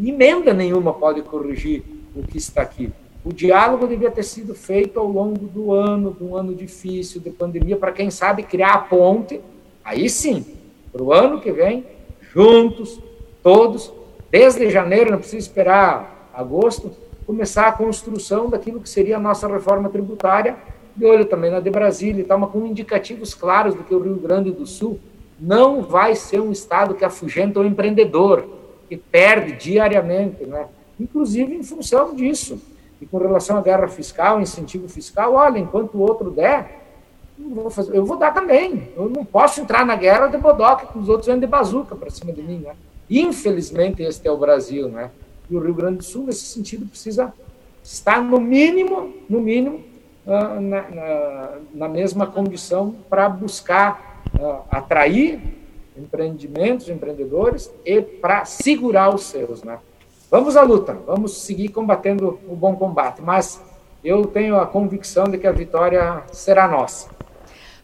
[SPEAKER 4] emenda nenhuma pode corrigir o que está aqui. O diálogo devia ter sido feito ao longo do ano, de um ano difícil, de pandemia, para quem sabe criar a ponte, aí sim, para o ano que vem, juntos, todos, desde janeiro, não precisa esperar agosto, começar a construção daquilo que seria a nossa reforma tributária, de olho também na de Brasília e tal, mas com indicativos claros do que o Rio Grande do Sul não vai ser um estado que afugenta o empreendedor, que perde diariamente, né? inclusive em função disso. E com relação à guerra fiscal, incentivo fiscal, olha, enquanto o outro der, vou fazer, eu vou dar também. Eu não posso entrar na guerra de bodoca, que os outros vêm de bazuca para cima de mim. Né? Infelizmente, este é o Brasil. Né? E o Rio Grande do Sul, nesse sentido, precisa estar, no mínimo, no mínimo, ah, na, na, na mesma condição para buscar uh, atrair empreendimentos, empreendedores e para segurar os seus. Né? Vamos à luta, vamos seguir combatendo o bom combate, mas eu tenho a convicção de que a vitória será nossa.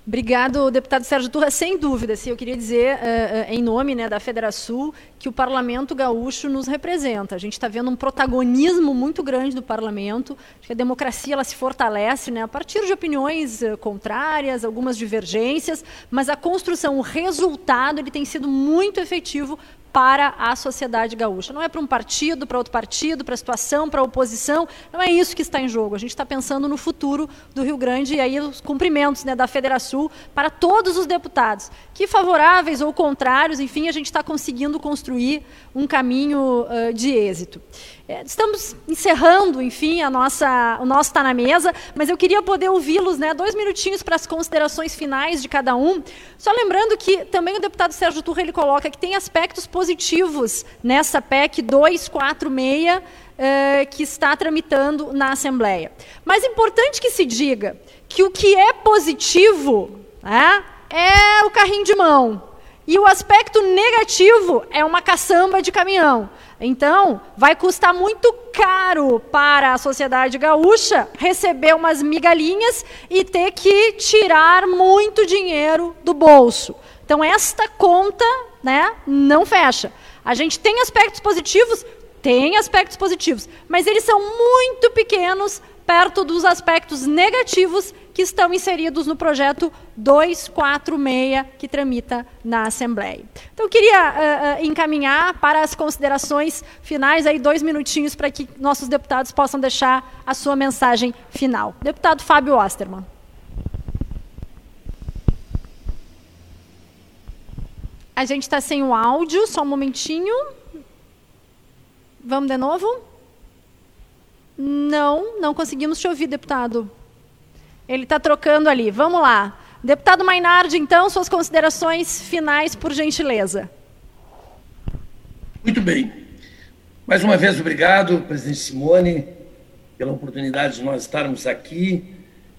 [SPEAKER 1] Obrigado, deputado Sérgio Turra. Sem dúvida, sim, eu queria dizer, uh, em nome né, da Federação, que o Parlamento Gaúcho nos representa. A gente está vendo um protagonismo muito grande do Parlamento, que a democracia ela se fortalece né, a partir de opiniões uh, contrárias, algumas divergências, mas a construção, o resultado, ele tem sido muito efetivo para a sociedade gaúcha. Não é para um partido, para outro partido, para a situação, para a oposição. Não é isso que está em jogo. A gente está pensando no futuro do Rio Grande e aí os cumprimentos né, da Federação para todos os deputados, que favoráveis ou contrários, enfim, a gente está conseguindo construir um caminho uh, de êxito. É, estamos encerrando, enfim, a nossa, o nosso está na mesa, mas eu queria poder ouvi-los, né, dois minutinhos para as considerações finais de cada um. Só lembrando que também o deputado Sérgio Turra ele coloca que tem aspectos positivos nessa PEC 246 eh, que está tramitando na Assembleia. Mas é importante que se diga que o que é positivo né, é o carrinho de mão E o aspecto negativo é uma caçamba de caminhão. Então, vai custar muito caro para a sociedade gaúcha receber umas migalhinhas e ter que tirar muito dinheiro do bolso. Então, esta conta né, não fecha. A gente tem aspectos positivos? Tem aspectos positivos, mas eles são muito pequenos perto dos aspectos negativos que estão inseridos no projeto 246 que tramita na Assembleia. Então, eu queria uh, encaminhar para as considerações finais, aí dois minutinhos para que nossos deputados possam deixar a sua mensagem final. Deputado Fábio Osterman. A gente está sem o áudio, só um momentinho. Vamos de novo? Não, não conseguimos te ouvir, deputado. Ele está trocando ali. Vamos lá. Deputado Mainardi, então, suas considerações finais, por gentileza.
[SPEAKER 5] Muito bem. Mais uma vez, obrigado, presidente Simone, pela oportunidade de nós estarmos aqui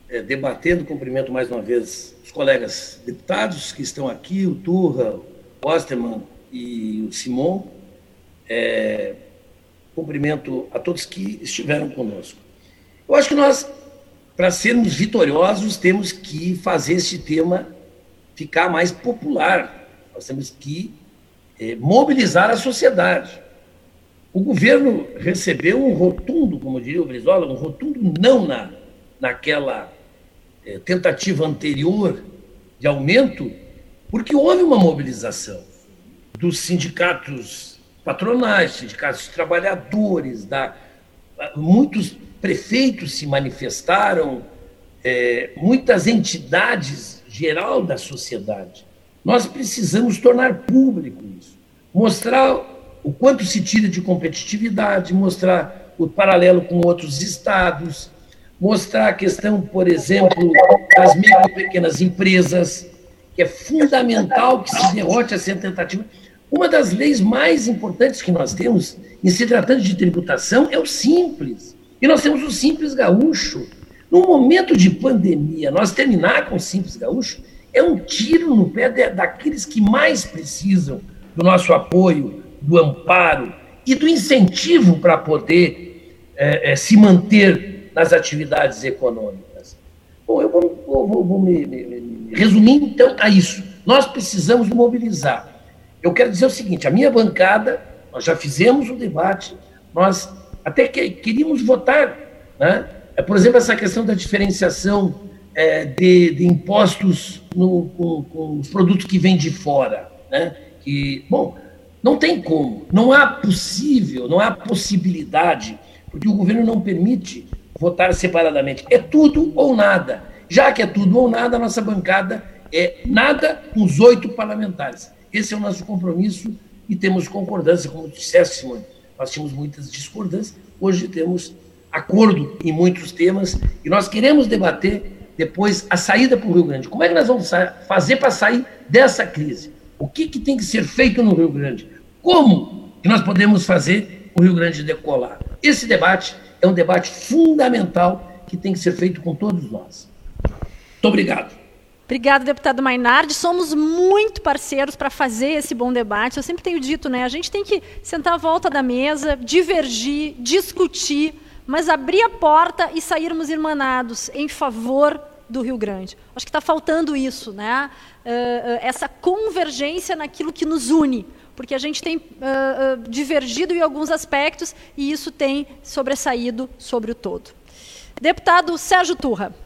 [SPEAKER 5] é, debatendo. Cumprimento mais uma vez os colegas deputados que estão aqui, o Turra, o Osterman e o Simon. É, cumprimento a todos que estiveram conosco. Eu acho que nós para sermos vitoriosos, temos que fazer esse tema ficar mais popular. Nós temos que é, mobilizar a sociedade. O governo recebeu um rotundo, como diria o Brizola, um rotundo não na, naquela é, tentativa anterior de aumento, porque houve uma mobilização dos sindicatos patronais, sindicatos trabalhadores, da, muitos prefeitos se manifestaram, é, muitas entidades geral da sociedade. Nós precisamos tornar público isso, mostrar o quanto se tira de competitividade, mostrar o paralelo com outros estados, mostrar a questão, por exemplo, das micro e pequenas empresas, que é fundamental que se derrote essa tentativa. Uma das leis mais importantes que nós temos em se tratando de tributação é o simples. E nós temos o Simples Gaúcho. No momento de pandemia, nós terminar com o Simples Gaúcho é um tiro no pé de, daqueles que mais precisam do nosso apoio, do amparo e do incentivo para poder é, é, se manter nas atividades econômicas. Bom, eu vou, vou, vou me, me, me resumir então a isso. Nós precisamos mobilizar. Eu quero dizer o seguinte: a minha bancada, nós já fizemos um debate, nós até que queríamos votar. Né? É, por exemplo, essa questão da diferenciação é, de, de, impostos no, com, com, os produtos que vêm de fora. Né? Que, bom, não tem como, não há possível, não há possibilidade, porque o governo não permite votar separadamente. É tudo ou nada. Já que é tudo ou nada, a nossa bancada é nada com os oito parlamentares. Esse é o nosso compromisso e temos concordância, como disseste, Simone nós tínhamos muitas discordâncias, hoje temos acordo em muitos temas e nós queremos debater depois a saída para o Rio Grande. Como é que nós vamos fazer para sair dessa crise? O que, que tem que ser feito no Rio Grande? Como que nós podemos fazer o Rio Grande decolar? Esse debate é um debate fundamental que tem que ser feito com todos nós. Muito obrigado.
[SPEAKER 1] Obrigada, deputado Mainardi. Somos muito parceiros para fazer esse bom debate. Eu sempre tenho dito, né? A gente tem que sentar à volta da mesa, divergir, discutir, mas abrir a porta e sairmos irmanados em favor do Rio Grande. Acho que está faltando isso, né? Uh, essa convergência naquilo que nos une, porque a gente tem uh, divergido em alguns aspectos e isso tem sobressaído sobre o todo. Deputado Sérgio Turra.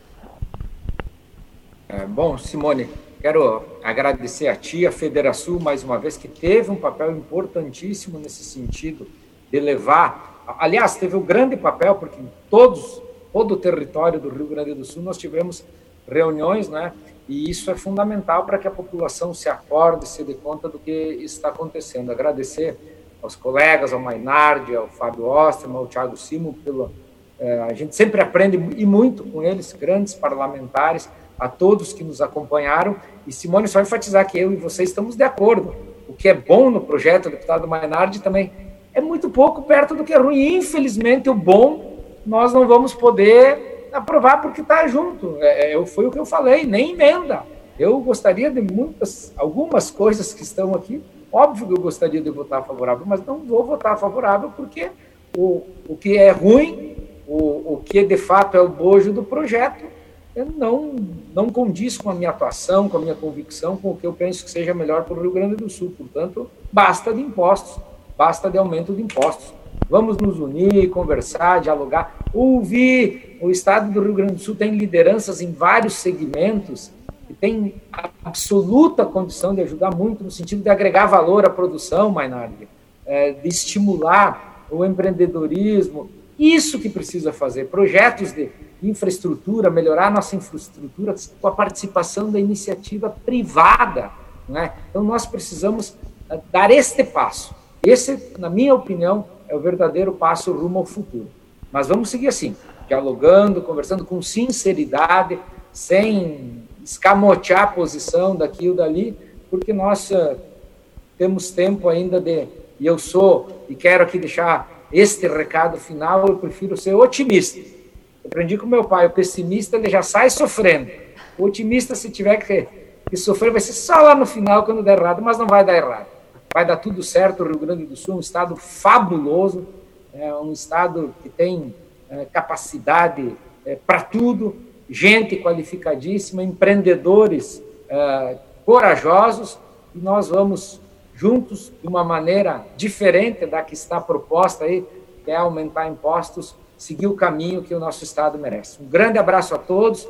[SPEAKER 4] É, bom, Simone, quero agradecer a ti, a Federação, mais uma vez, que teve um papel importantíssimo nesse sentido de levar. Aliás, teve um grande papel, porque em todos, todo o território do Rio Grande do Sul nós tivemos reuniões, né? E isso é fundamental para que a população se acorde, se dê conta do que está acontecendo. Agradecer aos colegas, ao Mainardi, ao Fábio Osterman, ao Thiago Simo, pelo, é, a gente sempre aprende e muito com eles, grandes parlamentares, a todos que nos acompanharam. E Simone, só enfatizar que eu e você estamos de acordo. O que é bom no projeto do deputado Mainardi também é muito pouco perto do que é ruim. Infelizmente, o bom nós não vamos poder aprovar porque está junto. É, é, foi o que eu falei, nem emenda. Eu gostaria de muitas, algumas coisas que estão aqui. Óbvio que eu gostaria de votar favorável, mas não vou votar favorável porque o, o que é ruim, o, o que de fato é o bojo do projeto, não, não condiz com a minha atuação, com a minha convicção, com o que eu penso que seja melhor para o Rio Grande do Sul. Portanto, basta de impostos, basta de aumento de impostos. Vamos nos unir, conversar, dialogar, ouvir. O Estado do Rio Grande do Sul tem lideranças em vários segmentos e tem absoluta condição de ajudar muito no sentido de agregar valor à produção, Mainardi, é, de estimular o empreendedorismo. Isso que precisa fazer, projetos de infraestrutura, melhorar nossa infraestrutura com a participação da iniciativa privada. Né? Então, nós precisamos eh, dar este passo. Esse, na minha opinião, é o verdadeiro passo rumo ao futuro. Mas vamos seguir assim, dialogando, conversando com sinceridade, sem escamotear a posição daqui ou dali, porque nós uh, temos tempo ainda de. E eu sou, e quero aqui deixar este recado final, eu prefiro ser otimista Aprendi com meu pai, o pessimista ele já sai sofrendo. O otimista, se tiver que, que sofrer, vai ser só lá no final quando der errado, mas não vai dar errado. Vai dar tudo certo. O Rio Grande do Sul é um estado fabuloso, é um estado que tem é, capacidade é, para tudo, gente qualificadíssima, empreendedores é, corajosos, e nós vamos juntos, de uma maneira diferente da que está proposta aí, que é aumentar impostos, seguir o caminho que o nosso Estado merece. Um grande abraço a todos,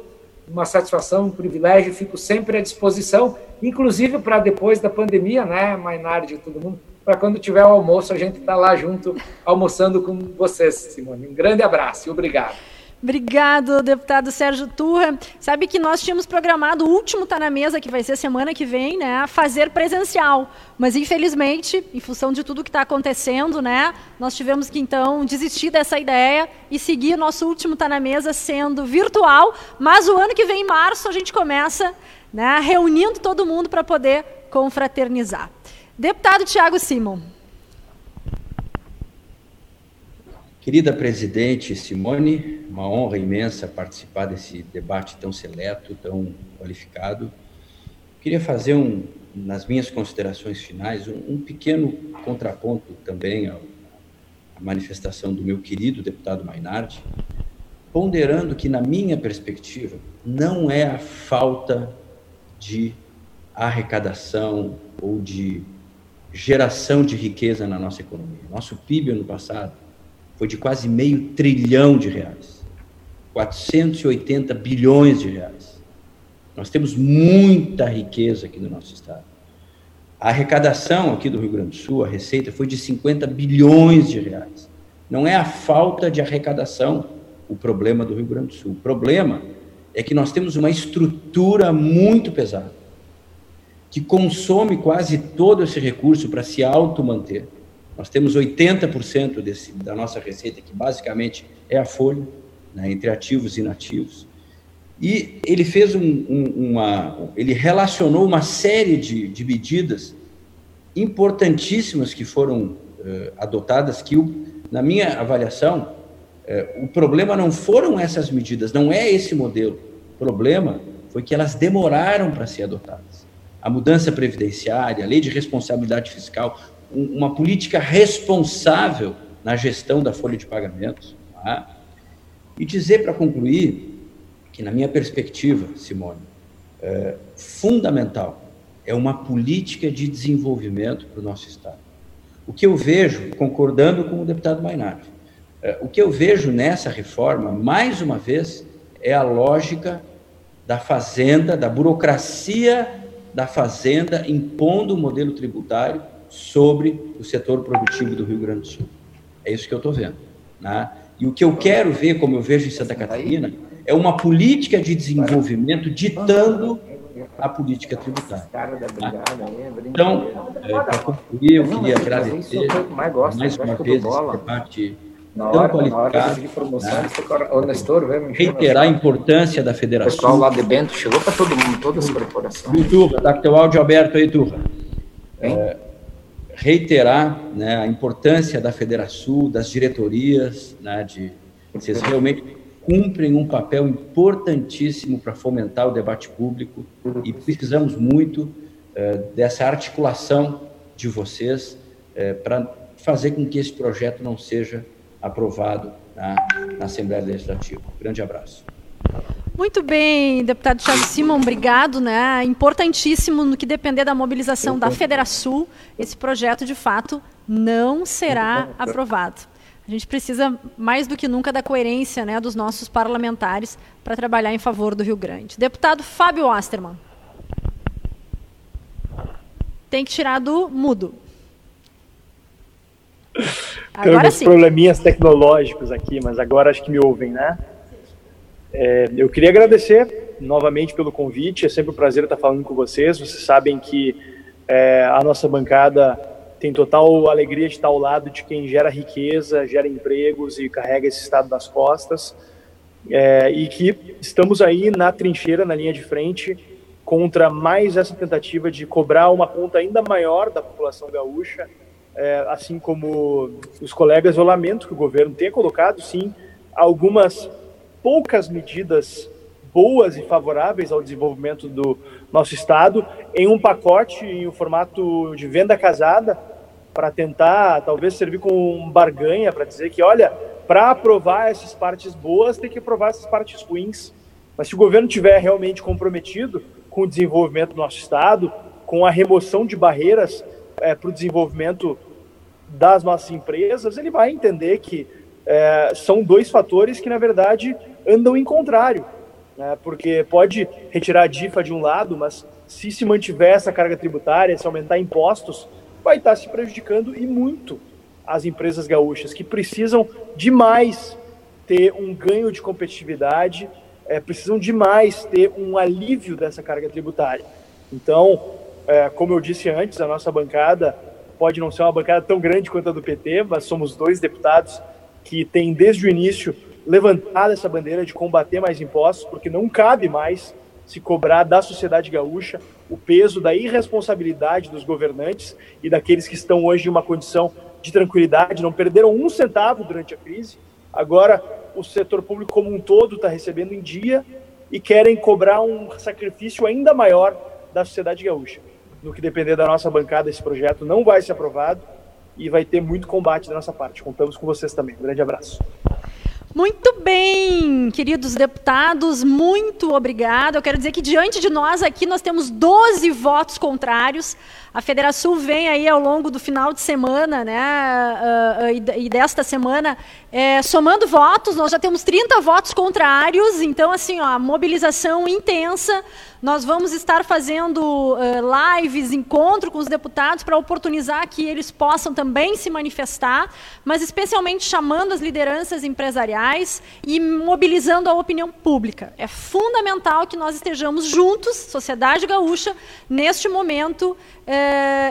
[SPEAKER 4] uma satisfação, um privilégio, fico sempre à disposição, inclusive para depois da pandemia, né, Mainardi e todo mundo, para quando tiver o almoço, a gente está lá junto, almoçando com vocês, Simone. Um grande abraço e obrigado.
[SPEAKER 1] Obrigado, deputado Sérgio Turra. Sabe que nós tínhamos programado o último Tá na Mesa, que vai ser semana que vem, né, fazer presencial. Mas, infelizmente, em função de tudo que está acontecendo, né, nós tivemos que, então, desistir dessa ideia e seguir nosso último Tá na Mesa sendo virtual. Mas o ano que vem, em março, a gente começa né, reunindo todo mundo para poder confraternizar. Deputado Tiago Simon.
[SPEAKER 6] Querida presidente Simone, uma honra imensa participar desse debate tão seleto, tão qualificado. Queria fazer um, nas minhas considerações finais, um, um pequeno contraponto também à manifestação do meu querido deputado Mainardi, ponderando que, na minha perspectiva, não é a falta de arrecadação ou de geração de riqueza na nossa economia. Nosso PIB ano passado foi de quase meio trilhão de reais. 480 bilhões de reais. Nós temos muita riqueza aqui no nosso estado. A arrecadação aqui do Rio Grande do Sul, a receita, foi de 50 bilhões de reais. Não é a falta de arrecadação o problema do Rio Grande do Sul. O problema é que nós temos uma estrutura muito pesada, que consome quase todo esse recurso para se auto-manter nós temos 80% desse, da nossa receita, que basicamente é a folha, né, entre ativos e inativos. E ele fez um, um, uma. Ele relacionou uma série de, de medidas importantíssimas que foram uh, adotadas, que, o, na minha avaliação, uh, o problema não foram essas medidas, não é esse modelo. O problema foi que elas demoraram para ser adotadas. A mudança previdenciária, a lei de responsabilidade fiscal, uma política responsável na gestão da folha de pagamentos. Tá? E dizer, para concluir, que, na minha perspectiva, Simone, é fundamental é uma política de desenvolvimento para o nosso Estado. O que eu vejo, concordando com o deputado Mainardi, é, o que eu vejo nessa reforma, mais uma vez, é a lógica da fazenda, da burocracia da fazenda impondo o modelo tributário sobre o setor produtivo do Rio Grande do Sul. É isso que eu estou vendo. Né? E o que eu quero ver, como eu vejo em Santa Catarina, é uma política de desenvolvimento ditando a política tributária. Né? Então, é, para concluir, eu queria agradecer mais uma vez esse debate na tão qualificado. De promoção, né? Reiterar a importância da federação. O
[SPEAKER 4] pessoal lá de Bento chegou para todo mundo, todas as corporações.
[SPEAKER 6] YouTube, está com teu áudio aberto aí, Turra. É, reiterar né, a importância da Federação, das diretorias, né, de vocês realmente cumprem um papel importantíssimo para fomentar o debate público e precisamos muito eh, dessa articulação de vocês eh, para fazer com que esse projeto não seja aprovado na, na Assembleia Legislativa. Grande abraço.
[SPEAKER 1] Muito bem, deputado Thiago Simon, obrigado. Né? Importantíssimo no que depender da mobilização da Federação, esse projeto de fato não será aprovado. A gente precisa mais do que nunca da coerência né, dos nossos parlamentares para trabalhar em favor do Rio Grande. Deputado Fábio Osterman. Tem que tirar do mudo.
[SPEAKER 3] Agora sim. probleminhas tecnológicos aqui, mas agora acho que me ouvem, né? É, eu queria agradecer novamente pelo convite. É sempre um prazer estar falando com vocês. Vocês sabem que é, a nossa bancada tem total alegria de estar ao lado de quem gera riqueza, gera empregos e carrega esse estado nas costas. É, e que estamos aí na trincheira, na linha de frente, contra mais essa tentativa de cobrar uma conta ainda maior da população gaúcha. É, assim como os colegas, eu lamento que o governo tenha colocado, sim, algumas poucas medidas boas e favoráveis ao desenvolvimento do nosso estado em um pacote em um formato de venda casada para tentar talvez servir como barganha para dizer que olha para aprovar essas partes boas tem que aprovar essas partes ruins. Mas se o governo tiver realmente comprometido com o desenvolvimento do nosso estado com a remoção de barreiras é, para o desenvolvimento das nossas empresas ele vai entender que é, são dois fatores que na verdade andam em contrário né? porque pode retirar a DIFA de um lado, mas se se mantiver essa carga tributária, se aumentar impostos, vai estar se prejudicando e muito as empresas gaúchas, que precisam demais ter um ganho de competitividade, é, precisam demais ter um alívio dessa carga tributária. Então, é, como eu disse antes, a nossa bancada pode não ser uma bancada tão grande quanto a do PT, mas somos dois deputados que têm desde o início levantar essa bandeira de combater mais impostos, porque não cabe mais se cobrar da sociedade gaúcha o peso da irresponsabilidade dos governantes e daqueles que estão hoje em uma condição de tranquilidade, não perderam um centavo durante a crise. Agora, o setor público como um todo está recebendo em dia e querem cobrar um sacrifício ainda maior da sociedade gaúcha. No que depender da nossa bancada, esse projeto não vai ser aprovado e vai ter muito combate da nossa parte. Contamos com vocês também. Um grande abraço.
[SPEAKER 1] Muito bem, queridos deputados, muito obrigado. Eu quero dizer que diante de nós aqui nós temos 12 votos contrários. A Federação vem aí ao longo do final de semana, né, uh, e, desta semana, é, somando votos, nós já temos 30 votos contrários, então, assim, ó, mobilização intensa. Nós vamos estar fazendo uh, lives, encontro com os deputados para oportunizar que eles possam também se manifestar, mas especialmente chamando as lideranças empresariais e mobilizando a opinião pública. É fundamental que nós estejamos juntos, sociedade gaúcha, neste momento eh,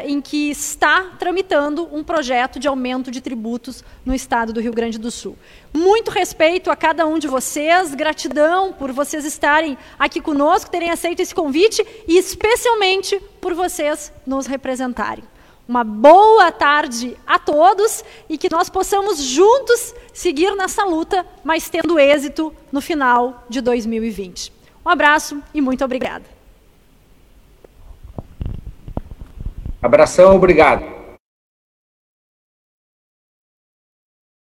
[SPEAKER 1] em que está tramitando um projeto de aumento de tributos no estado do Rio Grande do Sul. Muito respeito a cada um de vocês, gratidão por vocês estarem aqui conosco, terem aceito esse convite e especialmente por vocês nos representarem. Uma boa tarde a todos e que nós possamos juntos seguir nessa luta, mas tendo êxito no final de 2020. Um abraço e muito obrigada.
[SPEAKER 4] Abração, obrigado.